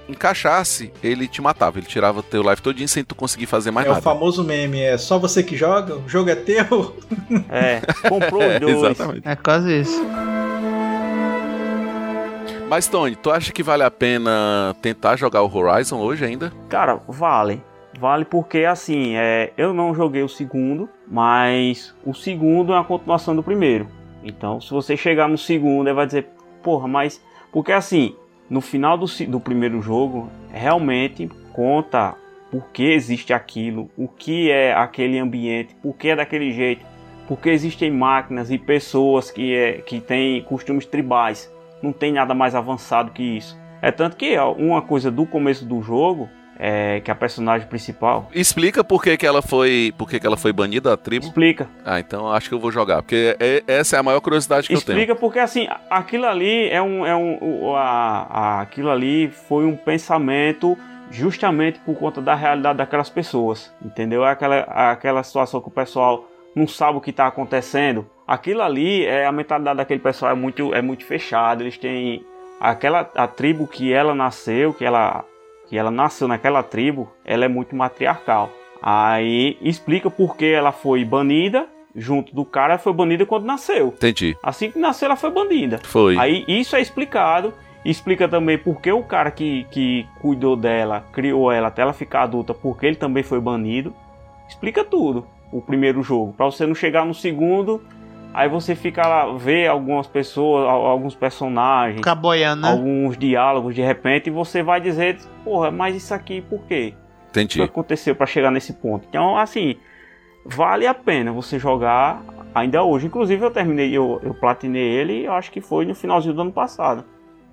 encaixasse, ele te matava, ele tirava teu life todinho sem tu conseguir fazer mais é o nada. famoso meme, é só você que joga, o jogo é teu. É, comprou É, dois. exatamente. É quase isso. Mas Tony, tu acha que vale a pena tentar jogar o Horizon hoje ainda? Cara, vale. Vale porque, assim, é, eu não joguei o segundo, mas o segundo é a continuação do primeiro. Então, se você chegar no segundo, ele vai dizer, porra, mas. Porque, assim, no final do, do primeiro jogo, realmente conta por que existe aquilo, o que é aquele ambiente, por que é daquele jeito, porque existem máquinas e pessoas que, é, que têm costumes tribais. Não tem nada mais avançado que isso. É tanto que uma coisa do começo do jogo é que a personagem principal Explica por que, que ela foi, por que, que ela foi banida da tribo. explica. Ah, então acho que eu vou jogar, porque é- essa é a maior curiosidade que eu tenho. Explica porque assim, aquilo ali é um. É um a, a- aquilo ali foi um pensamento justamente por conta da realidade daquelas pessoas. Entendeu? É aquela, aquela situação que o pessoal não sabe o que está acontecendo. Aquilo ali é a mentalidade daquele pessoal é muito, é muito fechado. Eles têm. Aquela a tribo que ela nasceu, que ela, que ela nasceu naquela tribo, ela é muito matriarcal. Aí explica por que ela foi banida junto do cara, ela foi banida quando nasceu. Entendi. Assim que nasceu, ela foi bandida. Foi. Aí isso é explicado. Explica também por que o cara que, que cuidou dela, criou ela até ela ficar adulta, porque ele também foi banido. Explica tudo, o primeiro jogo. Pra você não chegar no segundo, aí você fica lá, vê algumas pessoas, al- alguns personagens, Ficar boiando, né? alguns diálogos de repente, e você vai dizer, porra, mas isso aqui por quê? O que Entendi. aconteceu pra chegar nesse ponto? Então, assim, vale a pena você jogar ainda hoje. Inclusive, eu terminei, eu, eu platinei ele, eu acho que foi no finalzinho do ano passado.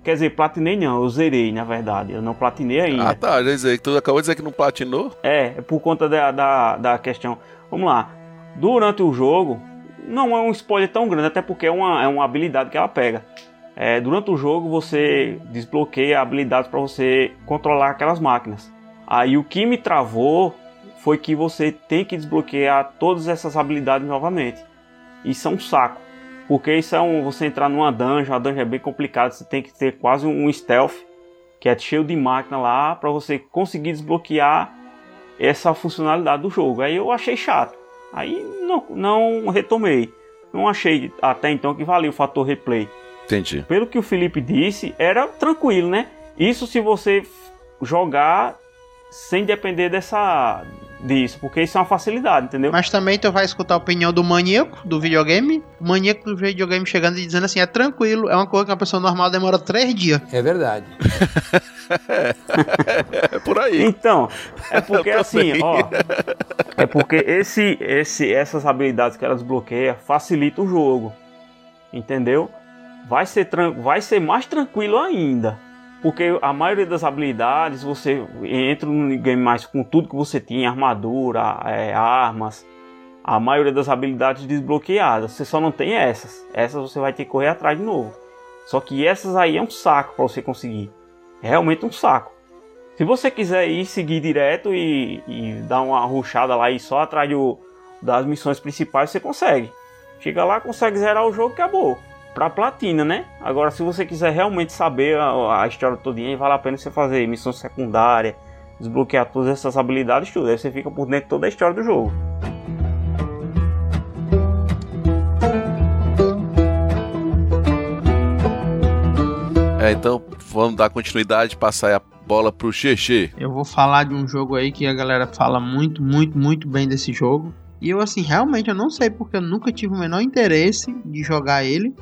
Quer dizer, platinei não, eu zerei, na verdade. Eu não platinei ainda. Ah, tá. Já dizer tu acabou de dizer que não platinou? É, é por conta da, da, da questão. Vamos lá. Durante o jogo, não é um spoiler tão grande, até porque é uma, é uma habilidade que ela pega. É, durante o jogo, você desbloqueia habilidades para você controlar aquelas máquinas. Aí o que me travou foi que você tem que desbloquear todas essas habilidades novamente. Isso é um saco. Porque isso é um. Você entrar numa dungeon, a dungeon é bem complicada, você tem que ter quase um stealth, que é cheio de máquina lá, para você conseguir desbloquear essa funcionalidade do jogo. Aí eu achei chato. Aí não, não retomei. Não achei até então que valia o fator replay. Entendi. Pelo que o Felipe disse, era tranquilo, né? Isso se você jogar sem depender dessa disso, porque isso é uma facilidade, entendeu? Mas também tu vai escutar a opinião do maníaco do videogame. O maníaco do videogame chegando e dizendo assim: é tranquilo, é uma coisa que uma pessoa normal demora três dias. É verdade. é por aí. Então, é porque assim, ó. É porque esse, esse, essas habilidades que elas bloqueiam facilita o jogo. Entendeu? Vai ser, vai ser mais tranquilo ainda. Porque a maioria das habilidades você entra no game mais com tudo que você tinha, armadura, é, armas. A maioria das habilidades desbloqueadas. Você só não tem essas. Essas você vai ter que correr atrás de novo. Só que essas aí é um saco para você conseguir. É realmente um saco. Se você quiser ir seguir direto e, e dar uma ruchada lá e só atrás do, das missões principais, você consegue. Chega lá, consegue zerar o jogo acabou pra platina, né? Agora, se você quiser realmente saber a, a história todinha, vale a pena você fazer missão secundária, desbloquear todas essas habilidades, tudo. Aí você fica por dentro de toda a história do jogo. É, então vamos dar continuidade, passar a bola pro Xexê. Eu vou falar de um jogo aí que a galera fala muito, muito, muito bem desse jogo. E eu, assim, realmente eu não sei porque eu nunca tive o menor interesse de jogar ele.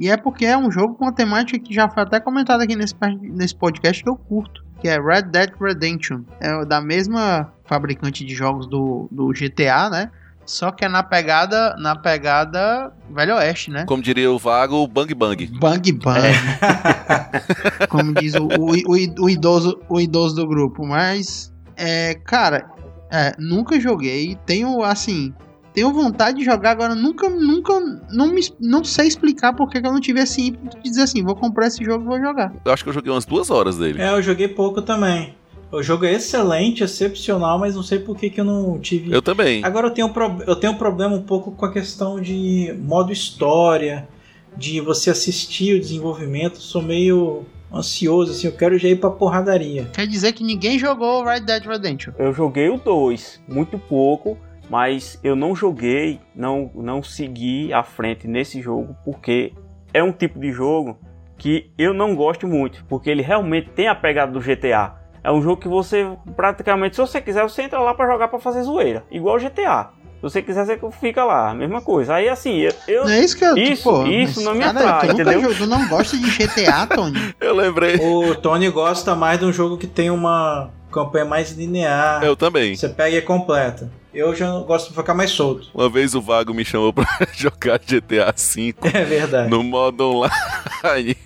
E é porque é um jogo com uma temática que já foi até comentada aqui nesse, nesse podcast que eu curto. Que é Red Dead Redemption. É da mesma fabricante de jogos do, do GTA, né? Só que é na pegada, na pegada Velho Oeste, né? Como diria o Vago, Bang Bang. Bang Bang. É. Como diz o, o, o, o, idoso, o idoso do grupo. Mas, é, cara, é, nunca joguei. Tenho, assim, tenho vontade de jogar, agora nunca, nunca, não, me, não sei explicar porque que eu não tive esse ímpeto de dizer assim, vou comprar esse jogo e vou jogar. Eu acho que eu joguei umas duas horas dele. É, eu joguei pouco também. O jogo é excelente, excepcional, mas não sei por que, que eu não tive. Eu também. Agora eu tenho, um eu tenho um problema um pouco com a questão de modo história, de você assistir o desenvolvimento. Sou meio ansioso, assim, eu quero já ir pra porradaria. Quer dizer que ninguém jogou Red Dead Redemption? Eu joguei o 2, muito pouco mas eu não joguei, não, não segui à frente nesse jogo porque é um tipo de jogo que eu não gosto muito, porque ele realmente tem a pegada do GTA. É um jogo que você praticamente, se você quiser, você entra lá para jogar para fazer zoeira, igual o GTA. Se você quiser, você fica lá, mesma coisa. Aí assim, eu. eu não é isso que eu Isso, pô, isso não me atrai, tu entendeu? Nunca, tu não gosta de GTA, Tony? eu lembrei. O Tony gosta mais de um jogo que tem uma campanha mais linear. Eu também. Você pega e completa. Eu já gosto de ficar mais solto. Uma vez o Vago me chamou pra jogar GTA V. É verdade. No modo online.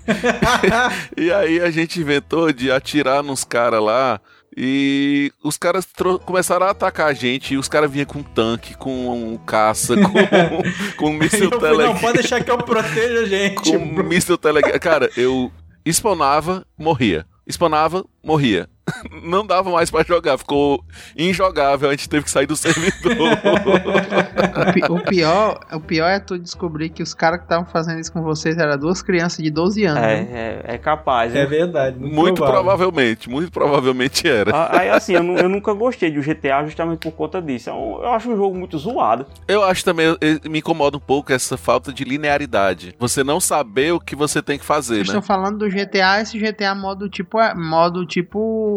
e aí a gente inventou de atirar nos caras lá. E os caras começaram a atacar a gente. E os caras vinham com tanque, com um caça, com, com um míssil teleguiado. Não, pode deixar que eu proteja a gente. Com um míssil teleguiado. Cara, eu spawnava, morria. Spawnava, morria. não dava mais para jogar, ficou injogável, a gente teve que sair do servidor. o, pior, o pior é tu descobrir que os caras que estavam fazendo isso com vocês eram duas crianças de 12 anos. É, é, é, capaz. É verdade. Muito, muito provavelmente, muito provavelmente era. Ah, aí assim, eu, eu, nunca gostei do GTA justamente por conta disso. Eu, eu acho um jogo muito zoado. Eu acho também, me incomoda um pouco essa falta de linearidade. Você não saber o que você tem que fazer, Vocês né? Estou falando do GTA, esse GTA modo tipo, é, modo tipo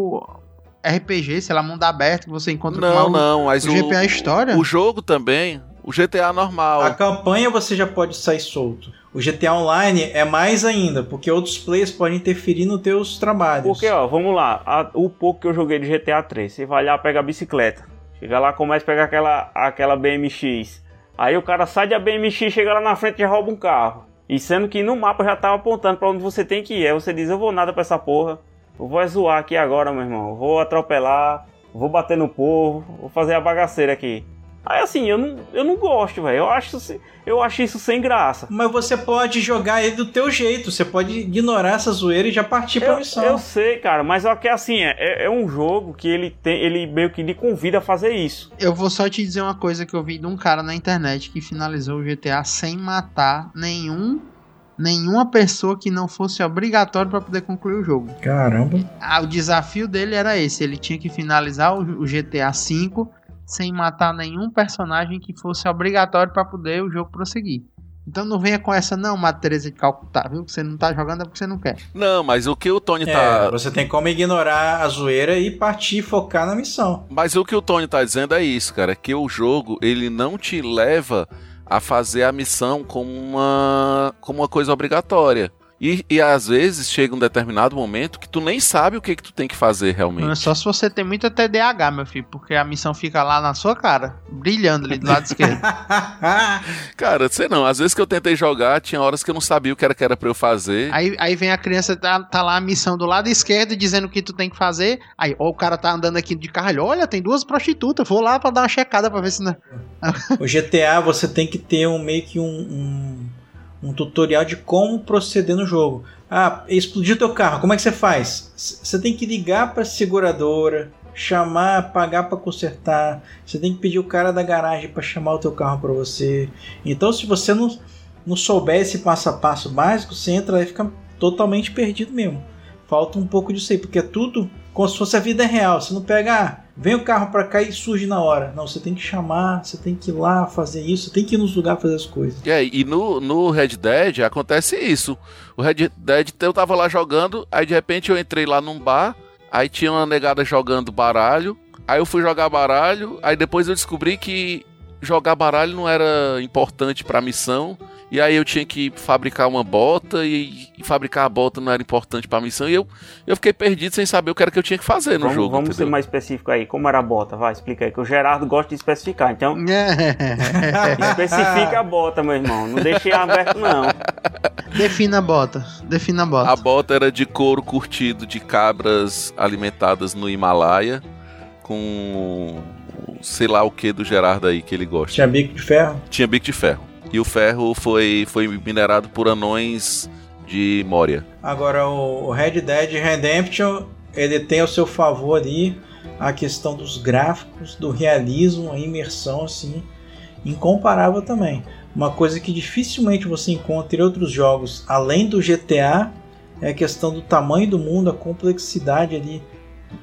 RPG, sei lá, mundo aberto que você encontra não, com não, mas o, o GTA História. O jogo também, o GTA normal. A campanha você já pode sair solto. O GTA Online é mais ainda, porque outros players podem interferir nos teus trabalhos. Porque, ó, vamos lá, a, o pouco que eu joguei de GTA 3, você vai lá pegar a bicicleta. Chega lá, começa a pegar aquela, aquela BMX. Aí o cara sai da BMX, chega lá na frente e rouba um carro. E sendo que no mapa já tava apontando para onde você tem que ir. Aí você diz, eu vou nada pra essa porra. Eu vou zoar aqui agora, meu irmão. vou atropelar, vou bater no povo, vou fazer a bagaceira aqui. Aí assim, eu não, eu não gosto, velho. Eu acho, eu acho isso sem graça. Mas você pode jogar ele do teu jeito. Você pode ignorar essa zoeira e já partir pra eu, missão. Eu sei, cara, mas é que assim, é, é um jogo que ele tem. Ele meio que lhe convida a fazer isso. Eu vou só te dizer uma coisa que eu vi de um cara na internet que finalizou o GTA sem matar nenhum nenhuma pessoa que não fosse obrigatório para poder concluir o jogo. Caramba. Ah, o desafio dele era esse, ele tinha que finalizar o, GTA V sem matar nenhum personagem que fosse obrigatório para poder o jogo prosseguir. Então não venha com essa, não, Madre Teresa de Calcutá, viu? Que você não tá jogando é porque você não quer. Não, mas o que o Tony É, tá. você tem como ignorar a zoeira e partir focar na missão. Mas o que o Tony tá dizendo é isso, cara. Que o jogo, ele não te leva a fazer a missão como uma, como uma coisa obrigatória. E, e às vezes chega um determinado momento que tu nem sabe o que, que tu tem que fazer Não é realmente. só se você tem muita TDAH, meu filho, porque a missão fica lá na sua cara, brilhando ali do lado esquerdo. Cara, sei não. Às vezes que eu tentei jogar, tinha horas que eu não sabia o que era que era pra eu fazer. Aí, aí vem a criança, tá, tá lá a missão do lado esquerdo, dizendo o que tu tem que fazer. Aí, ó, o cara tá andando aqui de carro, olha, tem duas prostitutas, vou lá pra dar uma checada pra ver se não. O GTA você tem que ter um meio que um, um, um tutorial de como proceder no jogo. Ah, explodiu teu carro, como é que você faz? Você tem que ligar para seguradora, chamar, pagar para consertar. Você tem que pedir o cara da garagem para chamar o teu carro para você. Então, se você não, não souber esse passo a passo básico, você entra e fica totalmente perdido mesmo. Falta um pouco disso aí, porque é tudo como se fosse a vida real. Você não pega, ah, vem o carro pra cá e surge na hora. Não, você tem que chamar, você tem que ir lá fazer isso, você tem que ir nos lugares fazer as coisas. E no, no Red Dead acontece isso. O Red Dead eu tava lá jogando, aí de repente eu entrei lá num bar, aí tinha uma negada jogando baralho, aí eu fui jogar baralho, aí depois eu descobri que jogar baralho não era importante pra missão, e aí eu tinha que fabricar uma bota, e, e fabricar a bota não era importante pra missão, e eu, eu fiquei perdido sem saber o que era que eu tinha que fazer no vamos jogo. vamos ser entendeu? mais específico aí. Como era a bota? Vai, explica aí. Que o Gerardo gosta de especificar. Então, especifica a bota, meu irmão. Não deixei aberto, não. Defina a bota. Defina a bota. A bota era de couro curtido de cabras alimentadas no Himalaia, com sei lá o que do Gerardo aí que ele gosta. Tinha bico de ferro? Tinha bico de ferro. E o ferro foi, foi minerado por anões de Moria. Agora o Red Dead Redemption, ele tem ao seu favor ali a questão dos gráficos, do realismo, a imersão assim, incomparável também. Uma coisa que dificilmente você encontra em outros jogos, além do GTA, é a questão do tamanho do mundo, a complexidade ali,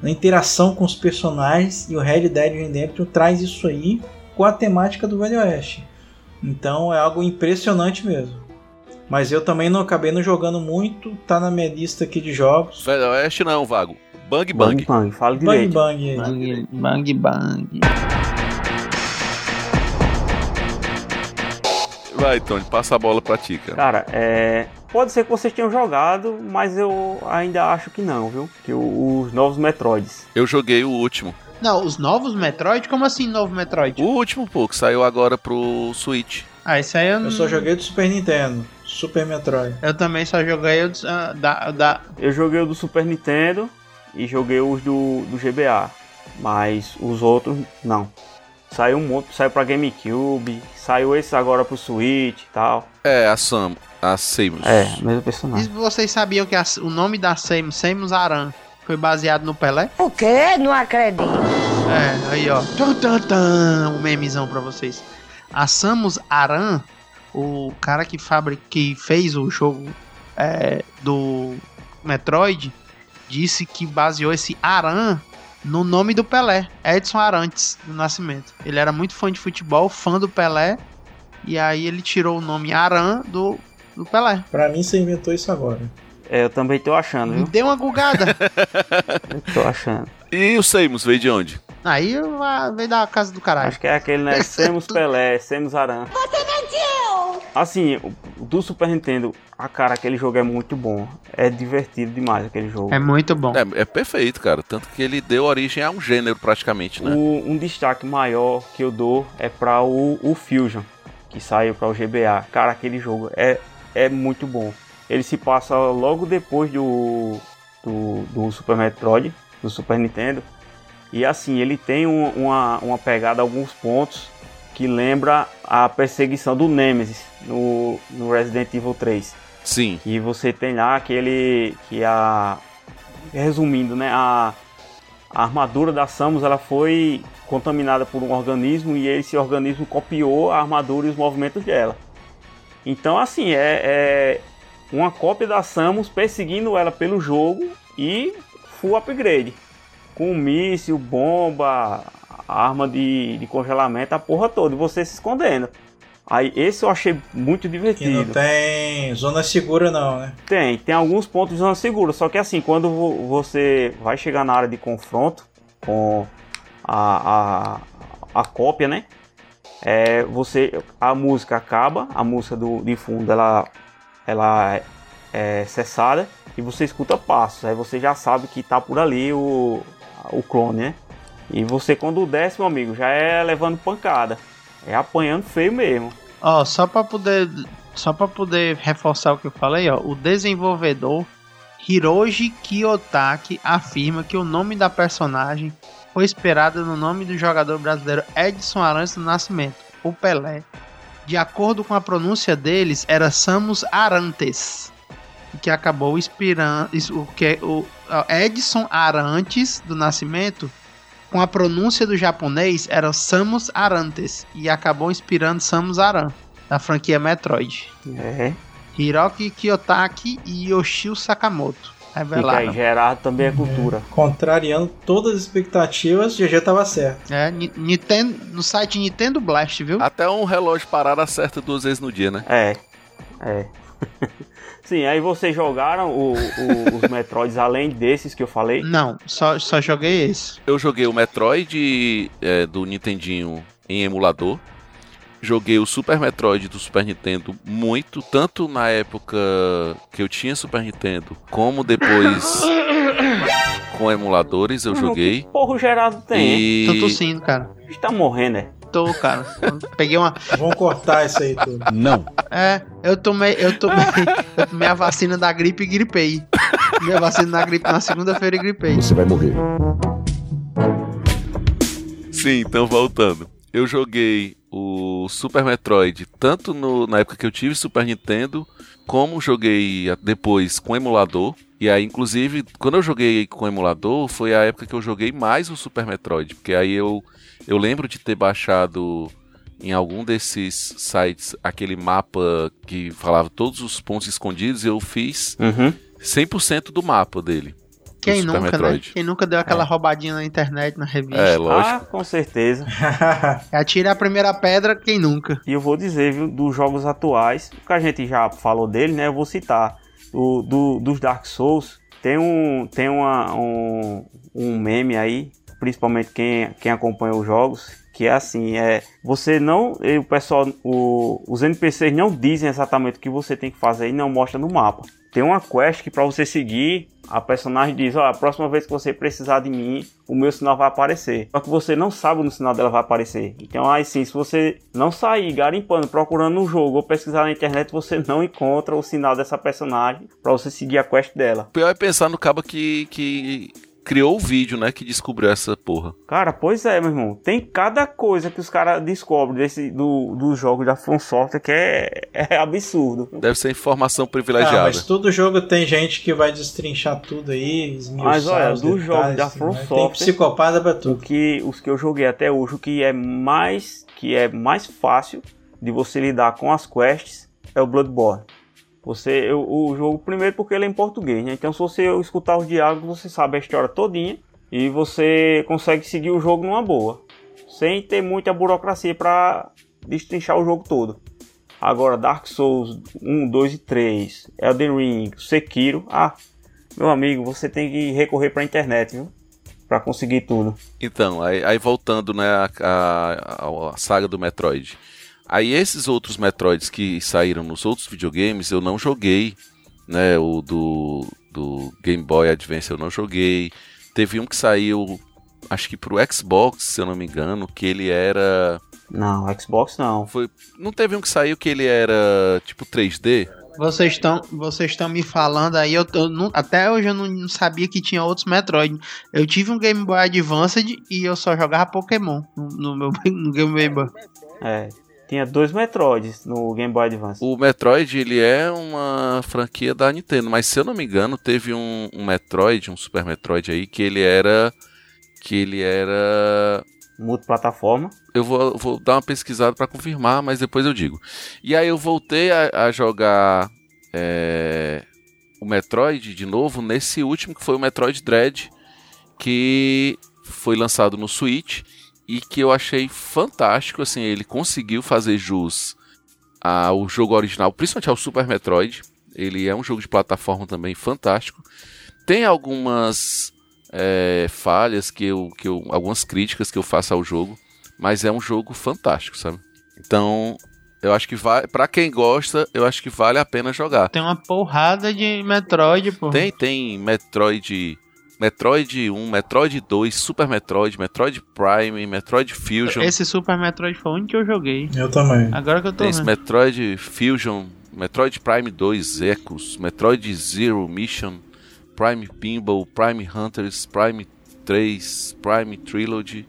a interação com os personagens e o Red Dead Redemption traz isso aí com a temática do Velho Oeste. Então é algo impressionante mesmo. Mas eu também não acabei não jogando muito, tá na minha lista aqui de jogos. Velho Oeste não, Vago. Bang Bang. Bang, bang. Fala Bang direito. Bang. Bang, bang, bang. Vai, Tony, passa a bola pra ti, cara. Cara, é. Pode ser que vocês tenham jogado, mas eu ainda acho que não, viu? Que o- os novos Metroids. Eu joguei o último. Não, os novos Metroid? Como assim novo Metroid? O último, pô, que saiu agora pro Switch. Ah, isso aí eu não. Eu só joguei do Super Nintendo, Super Metroid. Eu também só joguei o dos- ah, da, da. Eu joguei o do Super Nintendo e joguei os do, do GBA. Mas os outros, não. Saiu um monte, saiu pra GameCube, saiu esse agora pro Switch e tal. É, a Sam, a Samus. É, mesmo E personagem. vocês sabiam que a- o nome da Samus, Samus Aran, foi baseado no Pelé? O quê? Não acredito. É, aí ó. Tum, tum, tum, um memezão pra vocês. A Samus Aran, o cara que fabric... que fez o jogo é, do Metroid, disse que baseou esse Aran no nome do Pelé, Edson Arantes, do Nascimento. Ele era muito fã de futebol, fã do Pelé, e aí ele tirou o nome Aran do, do Pelé. Pra mim você inventou isso agora. É, eu também tô achando, viu? Deu uma gugada. Eu tô achando. E o Samus veio de onde? aí ah, veio da casa do caralho. Acho que é aquele, né? Semos Pelé, Semos Aran. Você mentiu! Assim, do Super Nintendo, a cara, aquele jogo é muito bom. É divertido demais aquele jogo. É muito bom. É, é perfeito, cara. Tanto que ele deu origem a um gênero praticamente, né? O- um destaque maior que eu dou é para o, o Fusion, que saiu para o GBA. Cara, aquele jogo é, é muito bom. Ele se passa logo depois do, do, do Super Metroid, do Super Nintendo. E assim, ele tem um- uma, uma pegada, alguns pontos que lembra a perseguição do Nemesis no, no Resident Evil 3. Sim. E você tem lá aquele. que a. Resumindo, né? A, a armadura da Samus ela foi contaminada por um organismo e esse organismo copiou a armadura e os movimentos dela. Então, assim, é, é, uma cópia da Samus perseguindo ela pelo jogo e full upgrade. Com míssil, bomba, arma de, de congelamento, a porra toda, e você se escondendo. Aí esse eu achei muito E divertido. não tem zona segura não, né? Tem, tem alguns pontos de zona segura, só que assim, quando vo- você vai chegar na área de confronto com a, a, a cópia, né? É, você, a música acaba, a música do, de fundo ela, ela é, é cessada e você escuta passos, aí você já sabe que tá por ali o, o clone, né? E você quando desce, meu amigo, já é levando pancada, é apanhando feio mesmo. Ó, só pra poder só para poder reforçar o que eu falei, ó, o desenvolvedor Hiroji Kiyotaki afirma que o nome da personagem foi inspirado no nome do jogador brasileiro Edson Arantes do Nascimento, o Pelé. De acordo com a pronúncia deles, era Samus Arantes, que acabou inspirando o que o ó, Edson Arantes do Nascimento com a pronúncia do japonês era Samus Arantes e acabou inspirando Samus Aran da franquia Metroid. É. Hiroki Kiyotaki e Yoshio Sakamoto. Fica aí, Revelaram. Gerardo também é cultura. Contrariando todas as expectativas, GG tava certo. É, Ni- Nintendo, no site Nintendo Blast, viu? Até um relógio parado acerta duas vezes no dia, né? É, é. Sim, aí vocês jogaram o- o- os Metroids além desses que eu falei? Não, só, só joguei esse. Eu joguei o Metroid é, do Nintendinho em emulador. Joguei o Super Metroid do Super Nintendo muito, tanto na época que eu tinha Super Nintendo, como depois com emuladores eu joguei. Porra, o Gerardo tem, hein? E Tô tossindo, cara. Está morrendo, né? Tô, cara. Peguei uma. Vamos cortar isso aí tudo. Não. É, eu tomei, eu tomei, eu tomei a vacina da gripe e gripei. Tomei a vacina da gripe na segunda-feira e gripei. Você vai morrer. Sim, então voltando. Eu joguei o Super Metroid tanto no- na época que eu tive Super Nintendo, como joguei depois com emulador. E aí, inclusive, quando eu joguei com emulador, foi a época que eu joguei mais o Super Metroid. Porque aí eu, eu lembro de ter baixado em algum desses sites aquele mapa que falava todos os pontos escondidos. E eu fiz Uhum. 100% do mapa dele. Quem Super nunca, né? Metroid. Quem nunca deu aquela roubadinha na internet, na revista? É, lógico. Ah, com certeza. Atira a primeira pedra, quem nunca? E eu vou dizer, viu, dos jogos atuais, que a gente já falou dele, né? Eu vou citar. O, do, dos Dark Souls, tem um, tem uma, um, um meme aí, principalmente quem, quem acompanha os jogos, que é assim, é você não, e o pessoal, o, os NPCs não dizem exatamente o que você tem que fazer e não mostra no mapa. Tem uma quest que para você seguir, a personagem diz, ó, a próxima vez que você precisar de mim, o meu sinal vai aparecer. Só que você não sabe onde o sinal dela vai aparecer. Então aí sim, se você não sair garimpando, procurando no jogo ou pesquisar na internet, você não encontra o sinal dessa personagem para você seguir a quest dela. O pior é pensar no cabo que, que criou o vídeo, né? Que descobriu essa porra. Cara, pois é, meu irmão. Tem cada coisa que os caras descobrem desse, do, dos jogos da From Software que é, é absurdo. Deve ser informação Ah, privilegiada. mas todo jogo tem gente que vai destrinchar tudo aí, Mas olha, os dos detalhes, jogos da From né? Tem Software- psicopata pra O tudo. que, os que eu joguei até hoje, o que é mais que é mais fácil de você lidar com as quests é o Bloodborne. Você, eu- o jogo primeiro porque ele é em português, né? Então se você escutar os diálogos, você sabe a história todinha e você consegue seguir o jogo numa boa, sem ter muita burocracia para destrinchar o jogo todo. Agora Dark Souls 1, 2 e 3, Elden Ring, Sekiro, ah, meu amigo, você tem que recorrer para internet, viu? Para conseguir tudo. Então, aí, aí voltando, né, a, a- a saga do Metroid. Aí esses outros Metroids que saíram nos outros videogames, eu não joguei, né, o do, do Game Boy Advance eu não joguei. Teve um que saiu, acho que pro Xbox, se eu não me engano, que ele era... Não, Xbox não. Foi, não teve um que saiu que ele era tipo 3D? Vocês estão vocês estão me falando aí, eu, eu não- até hoje eu não, não sabia que tinha outros Metroid. Eu tive um Game Boy Advance e eu só jogava Pokémon no, no meu no Game Boy. É, tinha dois Metroids no Game Boy Advance. O Metroid, ele é uma franquia da Nintendo, mas se eu não me engano, teve um, um Metroid, um Super Metroid aí, que ele era... Que ele era Multiplataforma. eu vou, vou dar uma pesquisada pra confirmar, mas depois eu digo. E aí eu voltei a, a jogar é, o Metroid de novo nesse último que foi o Metroid Dread, que foi lançado no Switch e que eu achei fantástico. Assim, ele conseguiu fazer jus ao jogo original, principalmente ao Super Metroid. Ele é um jogo de plataforma também fantástico. Tem algumas é, falhas que eu, que eu, algumas críticas que eu faço ao jogo, mas é um jogo fantástico, sabe? Então, eu acho que vai, para quem gosta, eu acho que vale a pena jogar. Tem uma porrada de Metroid, pô. Tem, tem Metroid Metroid 1, Metroid 2, Super Metroid, Metroid Prime, Metroid Fusion. Esse Super Metroid foi o único que eu joguei. Eu também. Agora que eu tô Tem esse vendo. Metroid Fusion, Metroid Prime 2 Echoes, Metroid Zero Mission, Prime Pinball, Prime Hunters, Prime 3, Prime Trilogy,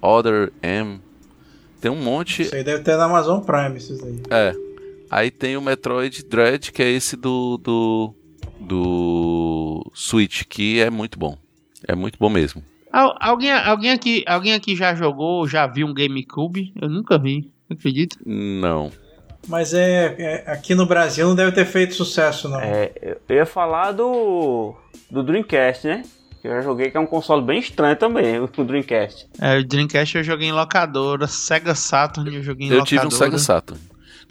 Other M. Tem um monte. Isso aí deve ter na Amazon Prime, esses aí. É. Aí tem o Metroid Dread, que é esse do, do, do Switch, que é muito bom. É muito bom mesmo. Al- alguém, alguém, aqui, alguém aqui já jogou, já viu um GameCube? Eu nunca vi, acredita? Não. Mas é, é- aqui no Brasil não deve ter feito sucesso, não. É, eu- eu ia falar do, do Dreamcast, né? Que eu já joguei, que é um console bem estranho também, o Dreamcast. É, o Dreamcast eu joguei em locadora, Sega Saturn eu joguei em Eu locadora. tive um Sega Saturn.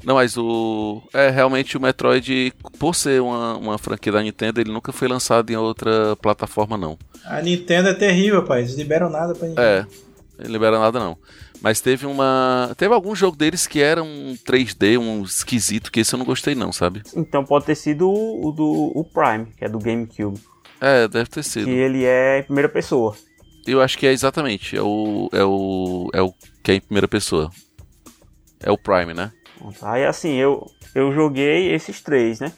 Não, mas o. É, realmente o Metroid, por ser uma, uma franquia da Nintendo, ele nunca foi lançado em outra plataforma, não. A Nintendo é terrível, pai. Eles liberam nada pra ninguém. É, ele não libera nada, não. Mas teve uma. Teve algum jogo deles que era um 3D, um esquisito, que esse eu não gostei, não, sabe? Então pode ter sido o, o do o Prime, que é do GameCube. É, deve ter sido. Que ele é em primeira pessoa. Eu acho que é exatamente. É o. É o. É o que é em primeira pessoa. É o Prime, né? Aí assim, eu, eu joguei esses três, né?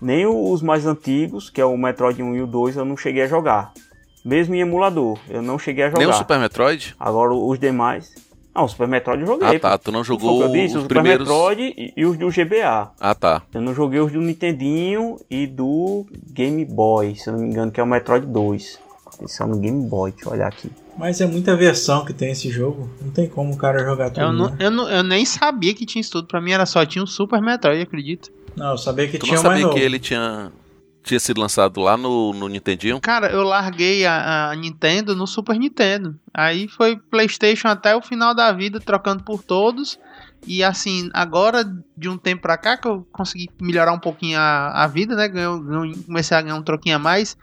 Nem os mais antigos, que é o Metroid 1 e o 2, eu não cheguei a jogar. Mesmo em emulador, eu não cheguei a jogar. Nem o Super Metroid? Agora os demais. Não, o Super Metroid eu joguei. Ah, tá. Tu não o jogou eu disse, o os Super primeiros. Metroid e, e os do GBA. Ah, tá. Eu não joguei os do Nintendinho e do Game Boy, se eu não me engano, que é o Metroid 2. Esse é no Game Boy, deixa eu olhar aqui. Mas é muita versão que tem esse jogo. Não tem como o cara jogar tudo. Eu, não, né? eu, não, eu nem sabia que tinha isso tudo. Pra mim era só tinha um Super Metroid, acredita? Não, eu sabia que Tu tinha não um mais sabia novo. que ele tinha. Tinha sido lançado lá no, no Nintendinho? Cara, eu larguei a, a Nintendo no Super Nintendo. Aí foi PlayStation até o final da vida, trocando por todos. E assim, agora de um tempo pra cá que eu consegui melhorar um pouquinho a, a vida, né? Ganhei- ganhei- comecei a ganhar um troquinho a mais.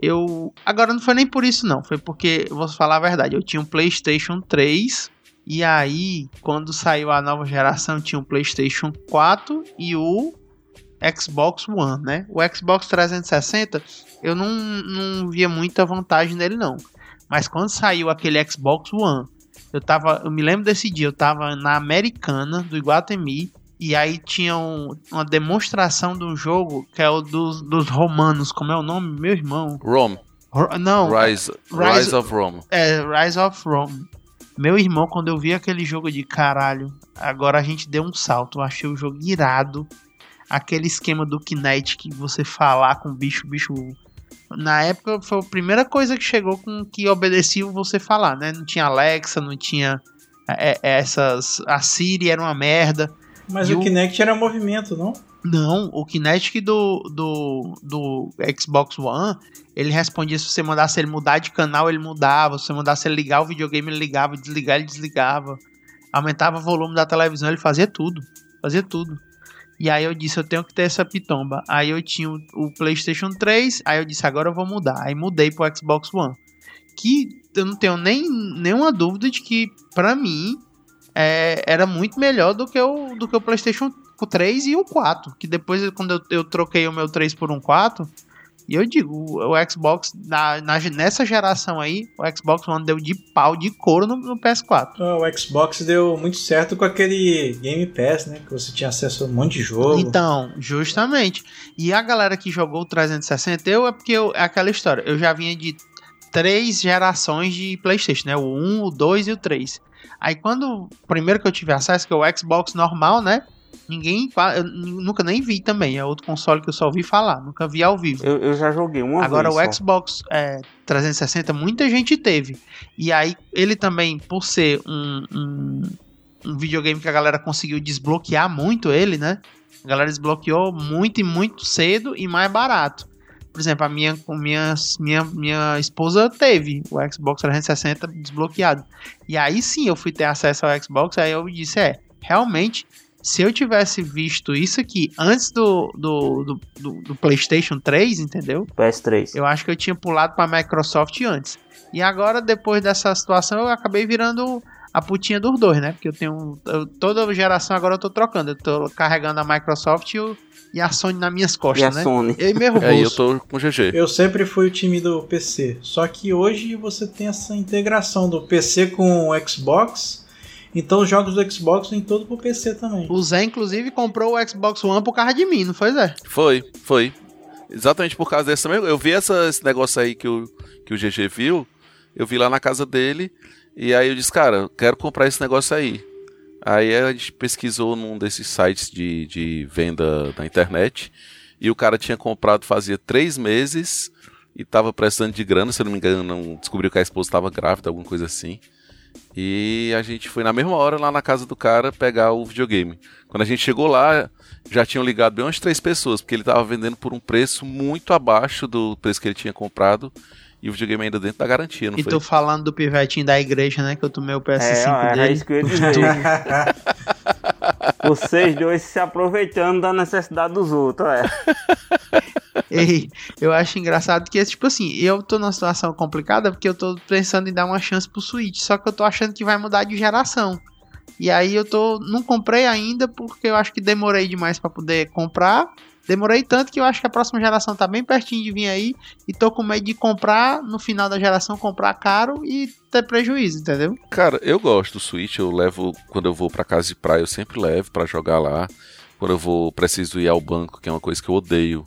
Eu. Agora não foi nem por isso, não. Foi porque, vou falar a verdade, eu tinha um PlayStation 3. E aí, quando saiu a nova geração, tinha o PlayStation 4 e o Xbox One, né? O Xbox 360, eu não, não via muita vantagem nele, não. Mas quando saiu aquele Xbox One, eu tava. Eu me lembro desse dia, eu tava na Americana do Iguatemi. E aí tinha um- uma demonstração de um jogo que é o dos, dos romanos. Como é o nome? Meu irmão. Rome. Ro- Não, Rise, Rise- Rise of Rome. é Rise of Rome. Meu irmão, quando eu vi aquele jogo de caralho, agora a gente deu um salto. Eu achei o jogo irado. Aquele esquema do Kinect que você falar com o bicho, bicho. Na época foi a primeira coisa que chegou com que obedecia você falar, né? Não tinha Alexa, não tinha é, é, essas. A Siri era uma merda. Mas E o Kinect era movimento, não? Não, o Kinetic do, do, do Xbox One, ele respondia se você mandasse ele mudar de canal, ele mudava. Se você mandasse ele ligar o videogame, ele ligava, desligar, ele desligava. Aumentava o volume da televisão, ele fazia tudo. Fazia tudo. E aí eu disse, eu tenho que ter essa pitomba. Aí eu tinha o, o PlayStation 3, aí eu disse, agora eu vou mudar. Aí mudei pro Xbox One. Que eu não tenho nem nenhuma dúvida de que, pra mim, é, era muito melhor do que o, do que o PlayStation 3 e o 4. Que depois, quando eu, eu troquei o meu 3 por um 4, e eu digo, o, o Xbox, na, na- nessa geração aí, o Xbox One deu de pau, de couro no, no PS4. Ah, O Xbox deu muito certo com aquele Game Pass, né? Que você tinha acesso a um monte de jogo. Então, justamente. E a galera que jogou o 360, eu é porque eu, é aquela história. Eu já vinha de três gerações de PlayStation, né? O 1, o 2 e o 3. Aí quando. o Primeiro que eu tive acesso, que é o Xbox normal, né? Ninguém. Eu nunca nem vi também. É outro console que eu só ouvi falar. Nunca vi ao vivo. Eu, eu já joguei uma Agora vez. o só. Xbox é, 360 muita gente teve. E aí ele também, por ser um, um, um videogame que a galera conseguiu desbloquear muito ele, né? A galera desbloqueou muito e muito cedo e mais barato. Por exemplo, a minha, minha, minha, minha esposa teve o Xbox 360 desbloqueado. E aí sim eu fui ter acesso ao Xbox, aí eu disse, é, realmente, se eu tivesse visto isso aqui antes do, do, do, do, do PlayStation 3, entendeu? PS3. Eu acho que eu tinha pulado para a Microsoft antes. E agora, depois dessa situação, eu acabei virando a putinha dos dois, né? Porque eu tenho. Eu, toda geração agora eu tô trocando. Eu tô carregando a Microsoft e, o, e a Sony nas minhas costas, E a né? Sony. Eu e meu bolso. Aí eu tô com o GG. Eu sempre fui o time do PC. Só que hoje você tem essa integração do PC com o Xbox. Então os jogos do Xbox vêm todo pro PC também. O Zé, inclusive, comprou o Xbox One por causa de mim, não foi, Zé? Foi, foi. Exatamente por causa desse também. Eu vi essa, esse negócio aí que o, que o GG viu. Eu vi lá na casa dele. E aí eu disse, cara, quero comprar esse negócio aí. Aí a gente pesquisou num desses sites de, de venda na internet. E o cara tinha comprado fazia três meses. E tava precisando de grana, se eu não me engano, não descobriu que a esposa estava grávida, alguma coisa assim. E a gente foi na mesma hora lá na casa do cara pegar o videogame. Quando a gente chegou lá, já tinham ligado bem umas três pessoas, porque ele estava vendendo por um preço muito abaixo do preço que ele tinha comprado. E o videogame ainda dentro da garantia, não E foi? tô falando do pivetinho da igreja, né? Que eu tomei o PS5 É, dele. isso que eu ia dizer. Vocês dois se aproveitando da necessidade dos outros, é. Ei, eu acho engraçado que, tipo assim, eu tô numa situação complicada porque eu tô pensando em dar uma chance pro Switch, só que eu tô achando que vai mudar de geração. E aí eu tô. Não comprei ainda porque eu acho que demorei demais pra poder comprar. Demorei tanto que eu acho que a próxima geração tá bem pertinho de vir aí. E tô com medo de comprar no final da geração, comprar caro e ter prejuízo, entendeu? Cara, eu gosto do Switch, eu levo quando eu vou pra casa de praia, eu sempre levo pra jogar lá. Quando eu vou preciso ir ao banco, que é uma coisa que eu odeio,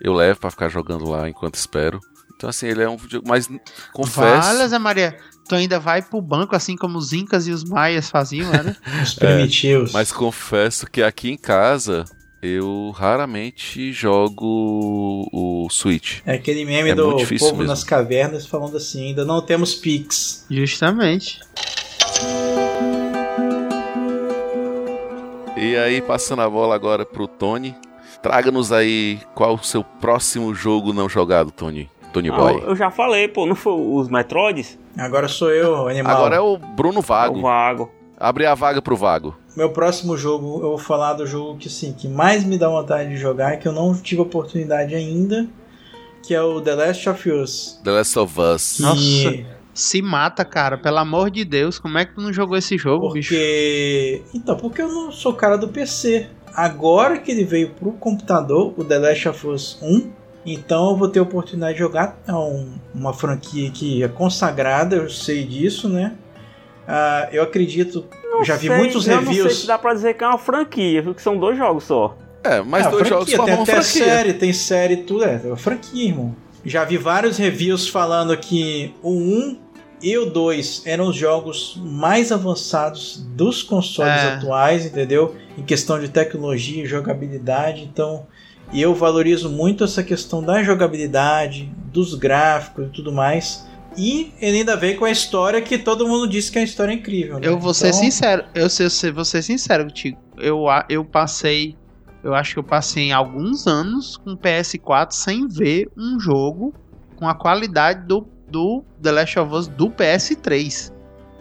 eu levo pra ficar jogando lá enquanto espero. Então assim, ele é um vídeo, mas confesso, Vale, Zé Maria. Tu ainda vai pro banco assim como os Incas e os Maias faziam, né? Os primitivos. mas confesso que aqui em casa eu raramente jogo o Switch. É aquele meme É do povo mesmo. nas cavernas falando assim, ainda não temos Pix. Justamente. E aí, passando a bola agora pro Tony, traga-nos aí qual o seu próximo jogo não jogado, Tony. Tony Não, Boy. eu já falei, pô, não foi os Metroids? Agora sou eu, animal. Agora é o Bruno Vago. O Vago. Abre a vaga pro Vago. Meu próximo jogo, eu vou falar do jogo que assim, que mais me dá vontade de jogar, que eu não tive oportunidade ainda, que é o The Last of Us. The Last of Us. Que... Nossa. Se mata, cara. Pelo amor de Deus. Como é que tu não jogou esse jogo, bicho? Porque. Então, porque eu não sou cara do PC. Agora que ele veio pro computador, o The Last of Us 1, então eu vou ter a oportunidade de jogar. É um- uma franquia que é consagrada, eu sei disso, né? Ah, eu acredito. Não já vi sei, muitos eu Não sei reviews. se dá pra dizer que é uma franquia, viu? Que são dois jogos só. É, mas É, dois franquia, jogos tem uma até franquia. série, tem série e tudo. É, é uma franquia, irmão. Já vi vários reviews falando que o 1 e o 2 eram os jogos mais avançados dos consoles É. atuais, entendeu? Em questão de tecnologia e jogabilidade. Então, eu valorizo muito essa questão da jogabilidade, dos gráficos e tudo mais. E ele ainda veio com a história que todo mundo disse que é uma história incrível. né? Eu vou ser Então, sincero. Eu, sei- eu vou ser sincero contigo. Eu, a- eu passei. Eu acho que eu passei alguns anos com PS4 sem ver um jogo com a qualidade do, do The Last of Us do PS3.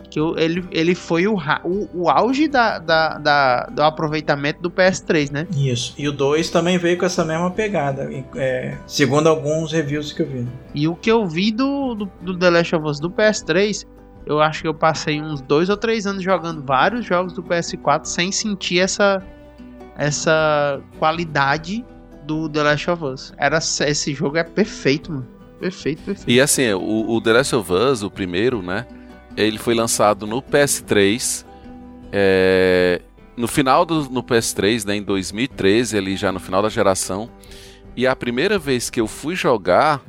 Que eu- ele, ele foi o, o, o auge da, da, da- do aproveitamento do PS3, né? Isso. E o 2 também veio com essa mesma pegada, é, segundo alguns reviews que eu vi. E o que eu vi do, do, do The Last of Us do PS3, eu acho que eu passei uns dois ou três anos jogando vários jogos do PS4 sem sentir essa, essa qualidade do The Last of Us. Era, esse jogo é perfeito, mano. Perfeito, perfeito. E assim, o, o The Last of Us, o primeiro, né? Ele foi lançado no PS3. é, no final do no PS3, né, em 2013, ali já no final da geração. E a primeira vez que eu fui jogar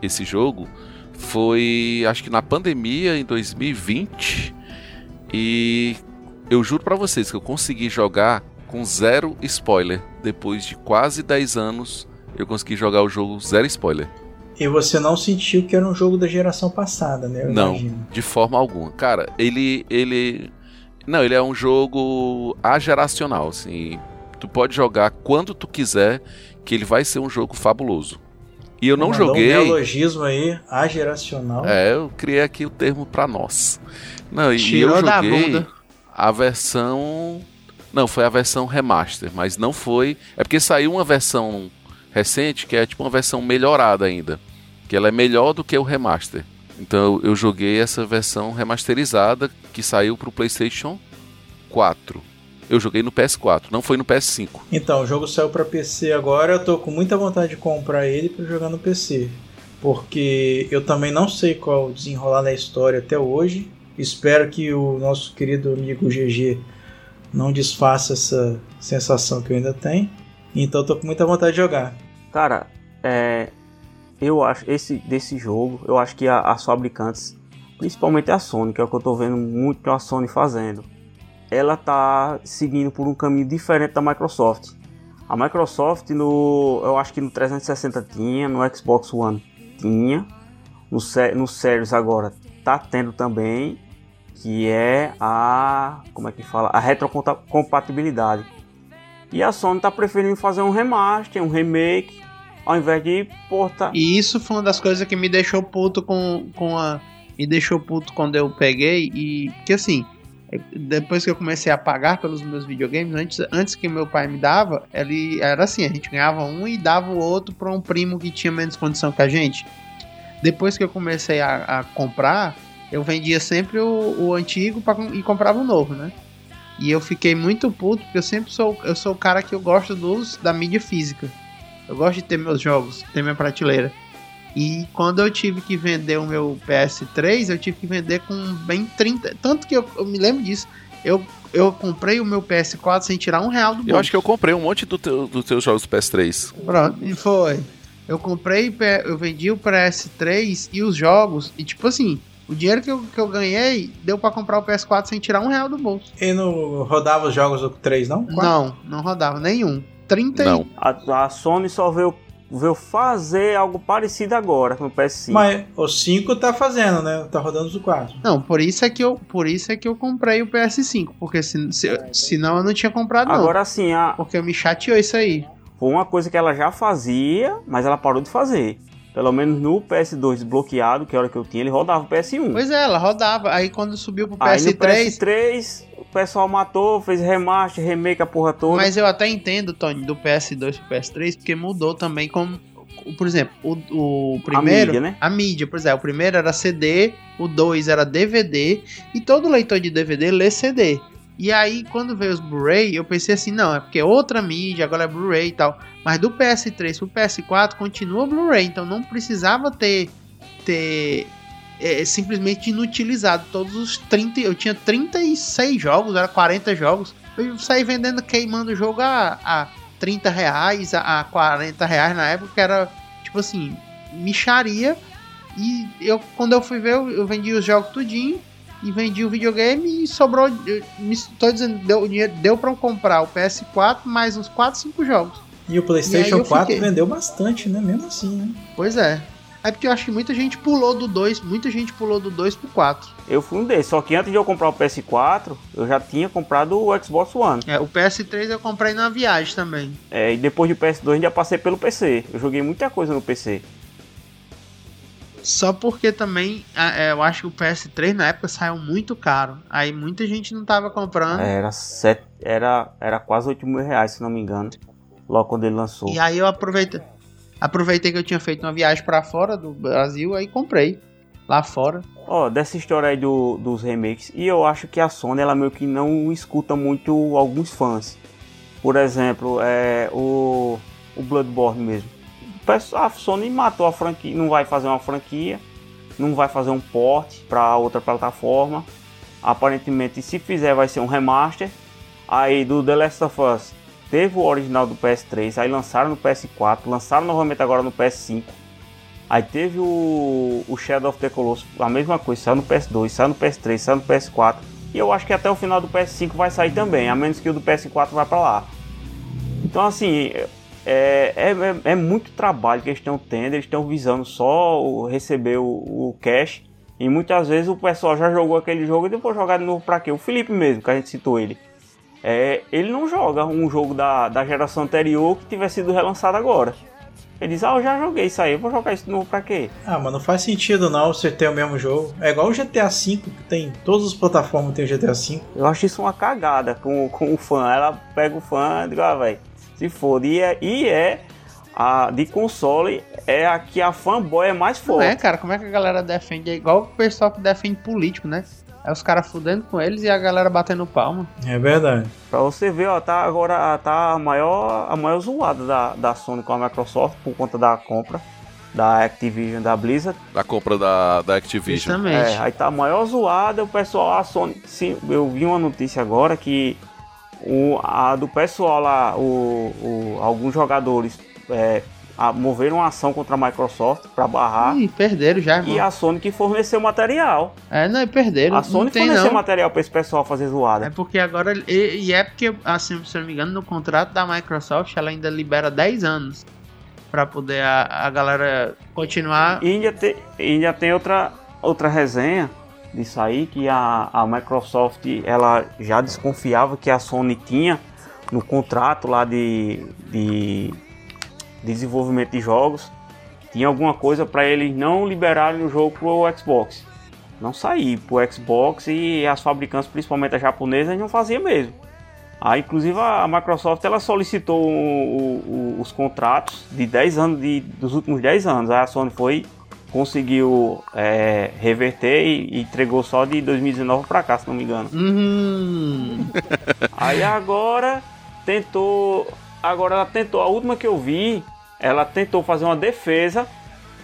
esse jogo foi, acho que na pandemia, em 2020. E eu juro pra vocês que eu consegui jogar com zero spoiler. Depois de quase 10 anos, eu consegui jogar o jogo zero spoiler. E você não sentiu que era um jogo da geração passada, né? Eu Não, imagino. de forma alguma. Cara, ele ele não, ele é um jogo ageracional, assim. Tu pode jogar quando tu quiser, que ele vai ser um jogo fabuloso. E eu não Mandou joguei. Um neologismo aí, ageracional. É, eu criei aqui o termo pra nós. Não, e Tirou eu da joguei bunda. a versão. Não, foi a versão remaster, mas não foi. É porque saiu uma versão recente que é tipo uma versão melhorada ainda. Que ela é melhor do que o remaster. Então eu joguei essa versão remasterizada que saiu pro PlayStation 4. Eu joguei no PS4, não foi no PS5. Então, o jogo saiu pra PC agora, eu tô com muita vontade de comprar ele pra jogar no PC. Porque eu também não sei qual desenrolar da história até hoje. Espero que o nosso querido amigo GG não desfaça essa sensação que eu ainda tenho. Então eu tô com muita vontade de jogar. Cara, é, eu acho esse desse jogo, eu acho que a- as fabricantes, principalmente a Sony, que é o que eu tô vendo muito a Sony fazendo, ela tá seguindo por um caminho diferente da Microsoft. A Microsoft no, eu acho que no 360 tinha, no Xbox One tinha, no, no Series agora tá tendo também, que é a, como é que fala, a retrocompatibilidade. E a Sony tá preferindo fazer um remaster, um remake, ao invés de portar. E isso foi uma das coisas que me deixou puto com, com a. Me deixou puto quando eu peguei e. Que assim, depois que eu comecei a pagar pelos meus videogames, antes, antes que meu pai me dava, ele era assim, a gente ganhava um e dava o outro para um primo que tinha menos condição que a gente. Depois que eu comecei a, a comprar, eu vendia sempre o, o antigo pra, e comprava o novo, né? E eu fiquei muito puto, porque eu sempre sou, eu sou o cara que eu gosto dos, da mídia física. Eu gosto de ter meus jogos, ter minha prateleira. E quando eu tive que vender o meu PS3, eu tive que vender com bem 30. Tanto que eu, eu me lembro disso. Eu, eu comprei o meu PS4 sem tirar um real do bolso. Eu acho que eu comprei um monte do teu- dos teus jogos do PS3. Pronto, e foi. Eu comprei, eu vendi o PS3 e os jogos, e tipo assim, o dinheiro que eu, que eu ganhei deu pra comprar o PS4 sem tirar um real do bolso. E não rodava os jogos do 3, não? Quatro? Não, não rodava nenhum. 30 e- Não. A, a Sony só veio, veio fazer algo parecido agora com o PS5. Mas o 5 tá fazendo, né? Tá rodando os 4. Não, por isso é que eu, por isso é que eu comprei o PS5, porque se, se, senão eu não tinha comprado não. Agora sim, a, Porque me chateou isso aí. foi uma coisa que ela já fazia, mas ela parou de fazer. Pelo menos no PS2 desbloqueado, que era que eu tinha, ele rodava o PS1. Pois é, ela rodava. Aí quando subiu pro Aí no PS3, PS3, o pessoal matou, fez remaster, remake a porra toda. Mas eu até entendo, Tony, do PS2 pro PS3, porque mudou também como. Por exemplo, o, o primeiro. mídia, né? A mídia, por exemplo, o primeiro era CD, o 2 era DVD, e todo leitor de DVD lê CD. E aí, quando veio os Blu-ray, eu pensei assim, não, é porque é outra mídia, agora é Blu-ray e tal. Mas do PS3 pro PS4 continua Blu-ray, então não precisava ter. ter é, simplesmente inutilizado todos os 30. Eu tinha 36 jogos, era 40 jogos. Eu saí vendendo, queimando o jogo a, a 30 reais, a, a 40 reais na época, que era tipo assim, micharia. E eu, quando eu fui ver, eu, eu vendi os jogos tudinho e vendi o videogame e sobrou. eu me- Tô dizendo, deu, deu eu comprar o PS4 mais uns 4, 5 jogos. E o E PlayStation eu 4 fiquei. vendeu bastante, né? Mesmo assim, né? Pois é. É porque eu acho que muita gente pulou do 2, muita gente pulou do 2 pro 4. Eu fui um desses. Só que antes de eu comprar o PS4, eu já tinha comprado o Xbox One. É, o PS3 eu comprei na viagem também. É, e depois do PS2 já passei pelo PC. Eu joguei muita coisa no PC. Só porque também a- é, eu acho que o PS3 na época saiu muito caro. Aí muita gente não tava comprando. Era, sete, era, era quase 8 mil reais, se não me engano. Logo quando ele lançou. E aí eu aproveitei, aproveitei que eu tinha feito uma viagem pra fora do Brasil, aí comprei lá fora. Ó, dessa história aí do, dos remakes, e eu acho que a Sony ela meio que não escuta muito alguns fãs. Por exemplo, é o, o Bloodborne mesmo. A Sony matou a franquia, não vai fazer uma franquia, não vai fazer um port para outra plataforma. Aparentemente, se fizer, vai ser um remaster. Aí do The Last of Us teve o original do PS3, aí lançaram no PS4, lançaram novamente agora no PS5. Aí teve o, o Shadow of the Colossus, a mesma coisa, saiu no PS2, saiu no PS3, saiu no PS4. E eu acho que até o final do PS5 vai sair também, a menos que o do PS4 vá pra lá. Então assim, é, é, é- é muito trabalho que eles estão tendo, eles estão visando só receber o, o cash. E muitas vezes o pessoal já jogou aquele jogo e depois jogar de novo pra quê? O Felipe mesmo, que a gente citou ele. É, ele não joga um jogo da, da geração anterior que tivesse sido relançado agora. Ele diz, ah, eu já joguei isso aí, eu vou jogar isso de novo pra quê? Ah, mas não faz sentido não você ter o mesmo jogo. É igual o GTA V, que tem todas as plataformas tem o GTA V. Eu acho isso uma cagada com, com o fã. Ela pega o fã e diz, ah, velho, se for. E é, e é a de console, é a que a fanboy é mais Não forte. é, cara, como é que a galera defende? É igual o pessoal que defende político, né? É os caras fudendo com eles e a galera batendo palma. É verdade. Pra você ver, ó, tá agora tá a maior, a maior zoada da, da Sony com a Microsoft por conta da compra da Activision da Blizzard. Da compra da, da Activision. Justamente. É, aí tá a maior zoada, o pessoal, a Sony, sim, eu vi uma notícia agora que o, a do pessoal lá, o, o- alguns jogadores é, a- moveram uma ação contra a Microsoft pra barrar Ih, perderam já, irmão. e a Sony que forneceu material. É, não, e perderam. A Sony tem, forneceu não. material pra esse pessoal fazer É zoada. porque agora. E, e é porque, assim, se eu não me engano, no contrato da Microsoft ela ainda libera 10 anos pra poder a, a galera continuar. E ainda tem, ainda tem outra, outra resenha disso aí, que a, a Microsoft ela já desconfiava que a Sony tinha no contrato lá de, de desenvolvimento de jogos, tinha alguma coisa para eles não liberarem o jogo pro Xbox. Não sair pro Xbox e as fabricantes, principalmente as japonesas, não faziam mesmo. Aí, inclusive, a Microsoft ela solicitou o- o- os contratos de 10 anos, de, dos últimos 10 anos. Aí a Sony foi, conseguiu é, reverter e, e entregou só de 2019 para cá, se não me engano. Hum. Aí agora tentou. Agora ela tentou, a última que eu vi, ela tentou fazer uma defesa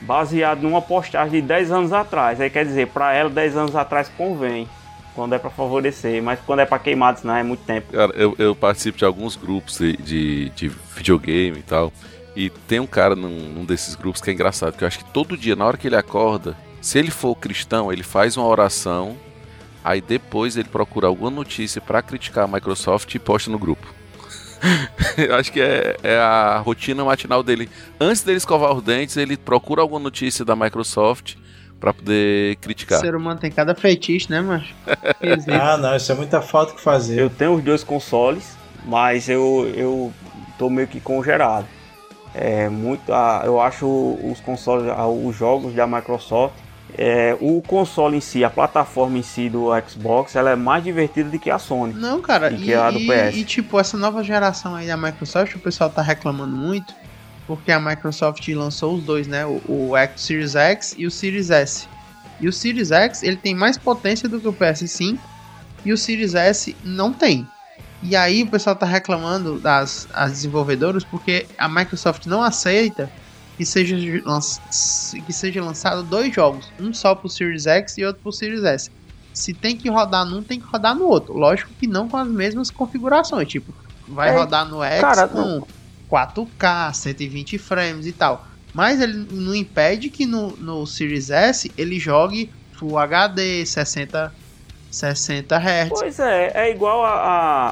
baseada numa postagem de 10 anos atrás. Aí quer dizer, para ela 10 anos atrás convém. Quando é para favorecer, mas quando é para queimados não é muito tempo. Cara, eu, eu participo de alguns grupos de, de, de videogame e tal. E tem um cara num, num desses grupos que é engraçado, que eu acho que todo dia, na hora que ele acorda, se ele for cristão, ele faz uma oração, aí depois ele procura alguma notícia pra criticar a Microsoft e posta no grupo. Eu acho que é, é a rotina matinal dele. Antes dele escovar os dentes, ele procura alguma notícia da Microsoft pra poder O criticar. ser humano tem cada feitiço, né, macho? Esquisito. Ah, não, isso é muita falta que fazer. Eu tenho os dois consoles, mas eu, eu tô meio que congelado. É muito, ah, eu acho os consoles, ah, os jogos da Microsoft, é, o console em si, a plataforma em si do Xbox, ela é mais divertida do que a Sony. Não, cara, E e, que a do PS. e, tipo, essa nova geração aí da Microsoft, o pessoal tá reclamando muito, porque a Microsoft lançou os dois, né? O, o X Series X e o Series S. E o Series X, ele tem mais potência do que o PS5, e o Series S não tem. E aí o pessoal tá reclamando das as desenvolvedoras porque a Microsoft não aceita que seja, que seja lançado dois jogos, um só pro Series X e outro pro Series S. Se tem que rodar num, tem que rodar no outro. Lógico que não com as mesmas configurações. Tipo, vai É, rodar no X cara, com 4K, 120 frames e tal. Mas ele não impede que no, no Series S ele jogue Full HD, 60, 60 Hz. Pois é, é igual a,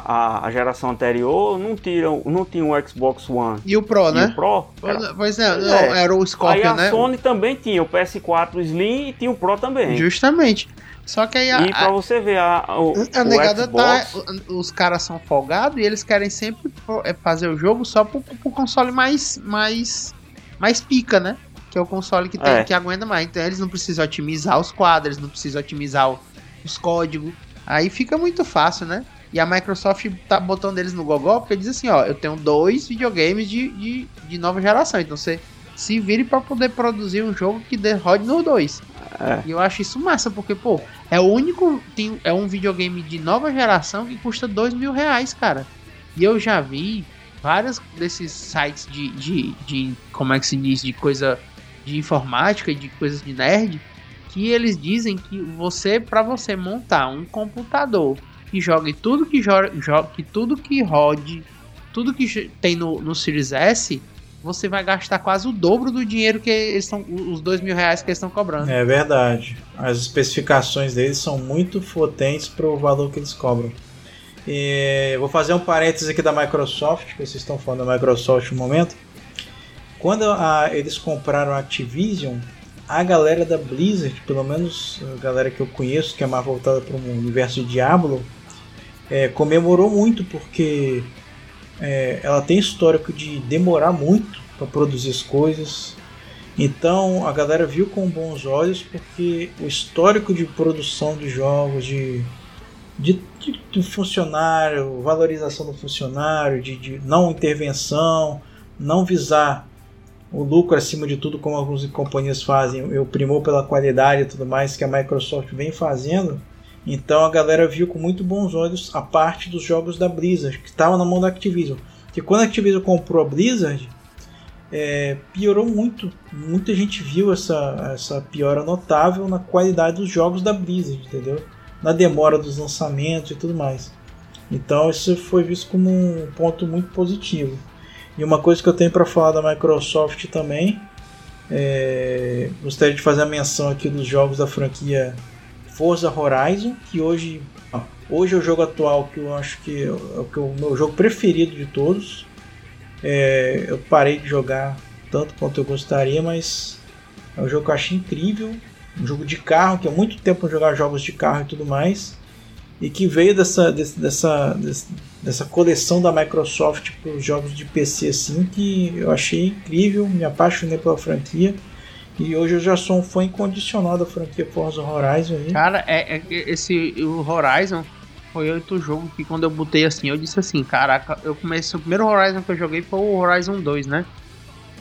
a, a geração anterior, não, tiram, não tinha o Xbox One E o Pro, e né? o Pro. Pois, pois é, Pois não, é. era o Aí Scorpion, a né? Sony também tinha o PS4 Slim e tinha o Pro também. Justamente. Só que aí a, E pra você ver, a, o, a negada tá. Xbox, Os caras são folgados e eles querem sempre é, fazer o jogo só pro, pro console mais. mais. mais pica, né? Que é o console que, tem, É. que aguenta mais. Então eles não precisam otimizar os quadros, não precisam otimizar o- os códigos. Aí fica muito fácil, né? E a Microsoft tá botando eles no gogó porque diz assim, ó, eu tenho dois videogames de, de, de nova geração, então você se vire pra poder produzir um jogo que dê- rode nos dois. É. E eu acho isso massa, porque, pô, é o único. Tem, é um videogame de nova geração que custa dois mil reais, cara. E eu já vi vários desses sites de, de, de. Como é que se diz? De coisa de informática, de coisas de nerd. Que eles dizem que você, pra você montar um computador que jogue tudo que joga, que tudo que rode, tudo que tem no, no Series S, você vai gastar quase o dobro do dinheiro que eles estão. Os dois mil reais que eles estão cobrando. É verdade. As especificações deles são muito potentes para o valor que eles cobram. E vou fazer um parênteses aqui da Microsoft, que vocês estão falando da Microsoft no momento. Quando a- eles compraram a Activision, a galera da Blizzard, pelo menos a galera que eu conheço, que é mais voltada para o universo de Diablo, é, comemorou muito porque é, ela tem histórico de demorar muito para produzir as coisas. Então a galera viu com bons olhos porque o histórico de produção de jogos, de, de, de, de funcionário, valorização do funcionário, de, de não intervenção, não visar o lucro acima de tudo, como algumas companhias fazem, o primor pela qualidade e tudo mais que a Microsoft vem fazendo. Então a galera viu com muito bons olhos a parte dos jogos da Blizzard, que estava na mão da Activision. Que quando a Activision comprou a Blizzard, é, piorou muito. Muita gente viu essa, essa piora notável na qualidade dos jogos da Blizzard, entendeu? Na demora dos lançamentos e tudo mais. Então isso foi visto como um ponto muito positivo. E uma coisa que eu tenho para falar da Microsoft também, é, gostaria de fazer a menção aqui dos jogos da franquia Forza Horizon, que hoje, hoje é o jogo atual que eu acho que é é o meu jogo preferido de todos. É, eu parei de jogar tanto quanto eu gostaria, mas é um jogo que eu achei incrível. Um jogo de carro, que há muito tempo jogar jogos de carro e tudo mais. E que veio dessa, dessa, dessa coleção da Microsoft para os jogos de PC assim, que eu achei incrível, me apaixonei pela franquia. E hoje eu já sou um fã incondicional da franquia Forza Horizon. Aí. Cara, é, é, esse o Horizon foi outro jogo que quando eu botei assim, eu disse assim, caraca, eu comecei, o primeiro Horizon que eu joguei foi o Horizon 2, né?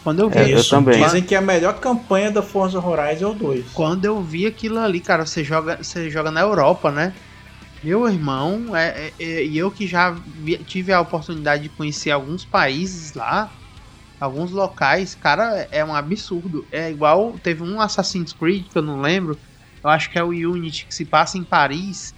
Quando eu vi é, isso, eu também. Dizem que a melhor campanha da Forza Horizon é o 2. Quando eu vi aquilo ali, cara, você joga, você joga na Europa, né? Meu irmão, é, é, é, eu que já vi, tive a oportunidade de conhecer alguns países lá, alguns locais, cara, é um absurdo. É igual, teve um Assassin's Creed que eu não lembro, eu acho que é o Unity, que se passa em Paris,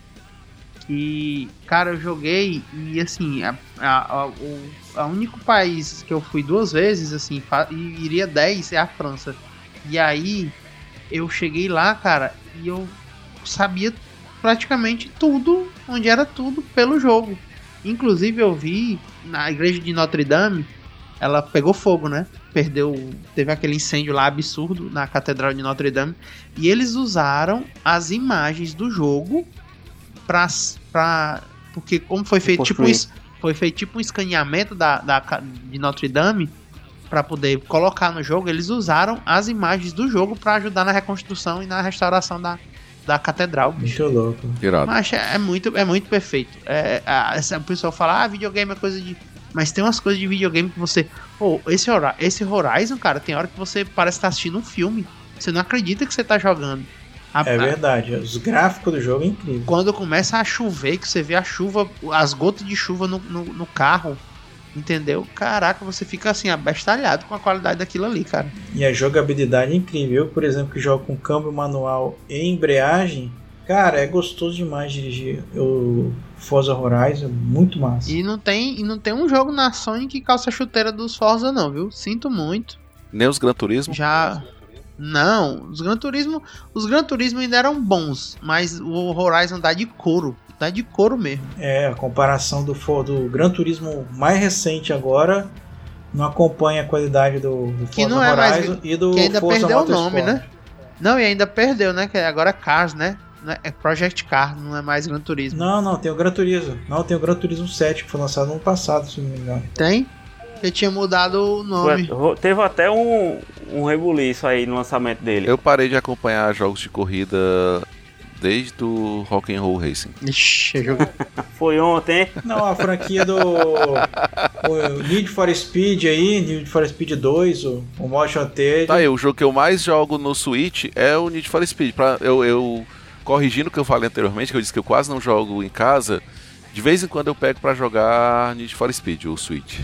e, cara, eu joguei e, assim, a, a, a, o a único país que eu fui duas vezes, assim, e iria 10 é a França. E aí, eu cheguei lá, cara, e eu sabia praticamente tudo, onde era tudo pelo jogo. Inclusive, eu vi na igreja de Notre Dame, ela pegou fogo, né? Perdeu, teve aquele incêndio lá absurdo na Catedral de Notre Dame. E eles usaram as imagens do jogo pra, pra porque como foi feito tipo isso, foi feito tipo um escaneamento da, da de Notre Dame para poder colocar no jogo, eles usaram as imagens do jogo para ajudar na reconstrução e na restauração da, da catedral. Bicho. Muito louco. Mas é, é, muito, é muito perfeito. É, é, o pessoal fala, ah, videogame é coisa de. Mas tem umas coisas de videogame que você. Pô, esse, esse Horizon, cara, tem hora que você parece estar tá assistindo um filme. Você não acredita que você tá jogando. A, é verdade, os gráficos do jogo é incrível. Quando começa a chover, que você vê a chuva, as gotas de chuva no, no, no carro, entendeu? Caraca, você fica assim, abestalhado com a qualidade daquilo ali, cara. E a jogabilidade é incrível. Eu, por exemplo, que jogo com câmbio manual e embreagem, cara, é gostoso demais dirigir o Forza Horizon, muito massa. E não tem, e não tem um jogo na Sony que calça a chuteira dos Forza não, viu? Sinto muito. Nem os Gran Turismo? Já... Não, os Gran Turismo, os Gran Turismo ainda eram bons, mas o Horizon dá de couro, dá de couro mesmo. É, a comparação do, do Gran Turismo mais recente agora não acompanha a qualidade do, do que Forza não é Horizon mais, e do que ainda Forza perdeu o nome, né? Não, e ainda perdeu, né? Que agora é Cars, né? É Project Car, não é mais Gran Turismo. Não, não, tem o Gran Turismo. Não, tem o Gran Turismo 7 que foi lançado no ano passado, se não me engano. Tem? Ele tinha mudado o nome. Teve até um, um rebuliço aí no lançamento dele. Eu parei de acompanhar jogos de corrida desde o Rock and Roll Racing. Ixi, jogo... Foi ontem. Não, a franquia do o Need for Speed aí, Need for Speed 2, o, o Motion T. Tá aí, o jogo que eu mais jogo no Switch é o Need for Speed. Pra, eu, eu corrigindo o que eu falei anteriormente, que eu disse que eu quase não jogo em casa, de vez em quando eu pego para jogar Need for Speed, o Switch.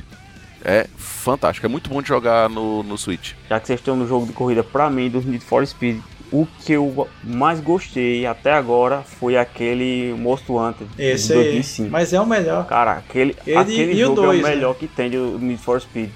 É fantástico, é muito bom de jogar no, no Switch. Já que vocês estão no jogo de corrida, pra mim, do Need for Speed, o que eu mais gostei até agora foi aquele Most Wanted. Esse aí, mas é o melhor. Cara, aquele, Ele aquele jogo dois, é o né? melhor né? que tem do Need for Speed.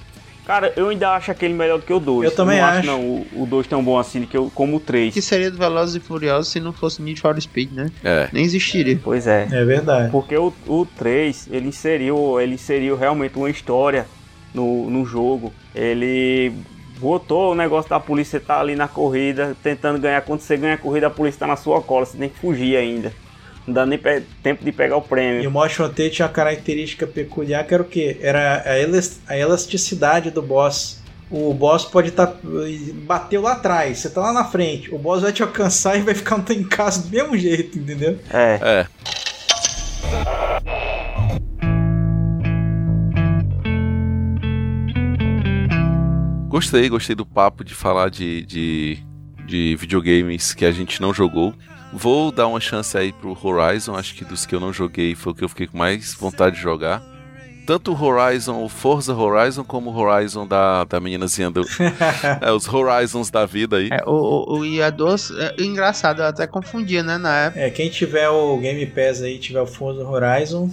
Cara, eu ainda acho aquele melhor do que o 2. Eu também não acho. Não, o 2 tão bom assim que eu, como o 3. Que seria do Velozes e Furiosos se não fosse Need for Speed, né? É. Nem existiria. Pois é. É verdade. Porque o, o 3, ele inseriu, ele inseriu realmente uma história no, no jogo. Ele botou o negócio da polícia tá ali na corrida, tentando ganhar. Quando você ganha a corrida, a polícia tá na sua cola, você tem que fugir ainda. Não dá nem tempo de pegar o E prêmio. o Motion T tinha uma característica peculiar que era o quê? Era a, elas- a elasticidade do boss. O boss pode estar. bateu lá atrás, você tá lá na frente. O boss vai te alcançar e vai ficar em casa do mesmo jeito, entendeu? É. É. Gostei, gostei do papo de falar de, de, de videogames que a gente não jogou. Vou dar uma chance aí pro Horizon, acho que dos que eu não joguei foi o que eu fiquei com mais vontade de jogar. Tanto o Horizon, o Forza Horizon, como o Horizon da, da meninazinha do. é, os Horizons da vida aí. É, o, o, o IA2, é, engraçado, eu até confundia, né, na época. É, quem tiver o Game Pass aí, tiver o Forza Horizon,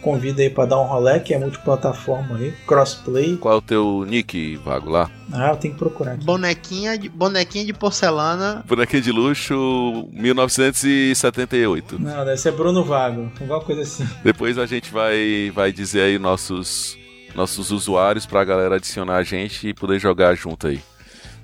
convida aí pra dar um rolê, que é multiplataforma aí, crossplay. Qual é o teu nick, Vago, lá? Ah, eu tenho que procurar aqui. Bonequinha de, bonequinha de porcelana. Bonequinho de luxo 1978. Não, deve ser Bruno Vago, alguma coisa assim. Depois a gente vai, vai dizer aí nossos, nossos usuários pra galera adicionar a gente e poder jogar junto aí.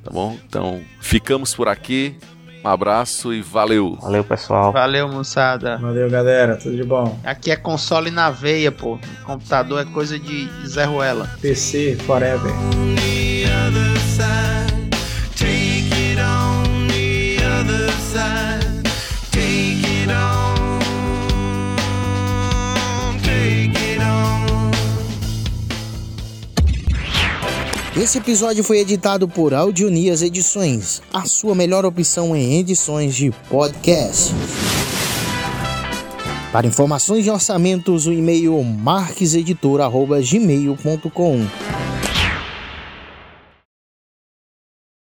Tá bom? Então, ficamos por aqui. Um abraço e valeu! Valeu, pessoal. Valeu, moçada. Valeu, galera, tudo de bom. Aqui é console na veia, pô. Computador é coisa de Zé Ruela. PC Forever. Esse episódio foi editado por Audionias Edições, a sua melhor opção em edições de podcast. Para informações de orçamentos, o e-mail marqueseditor.gmail.com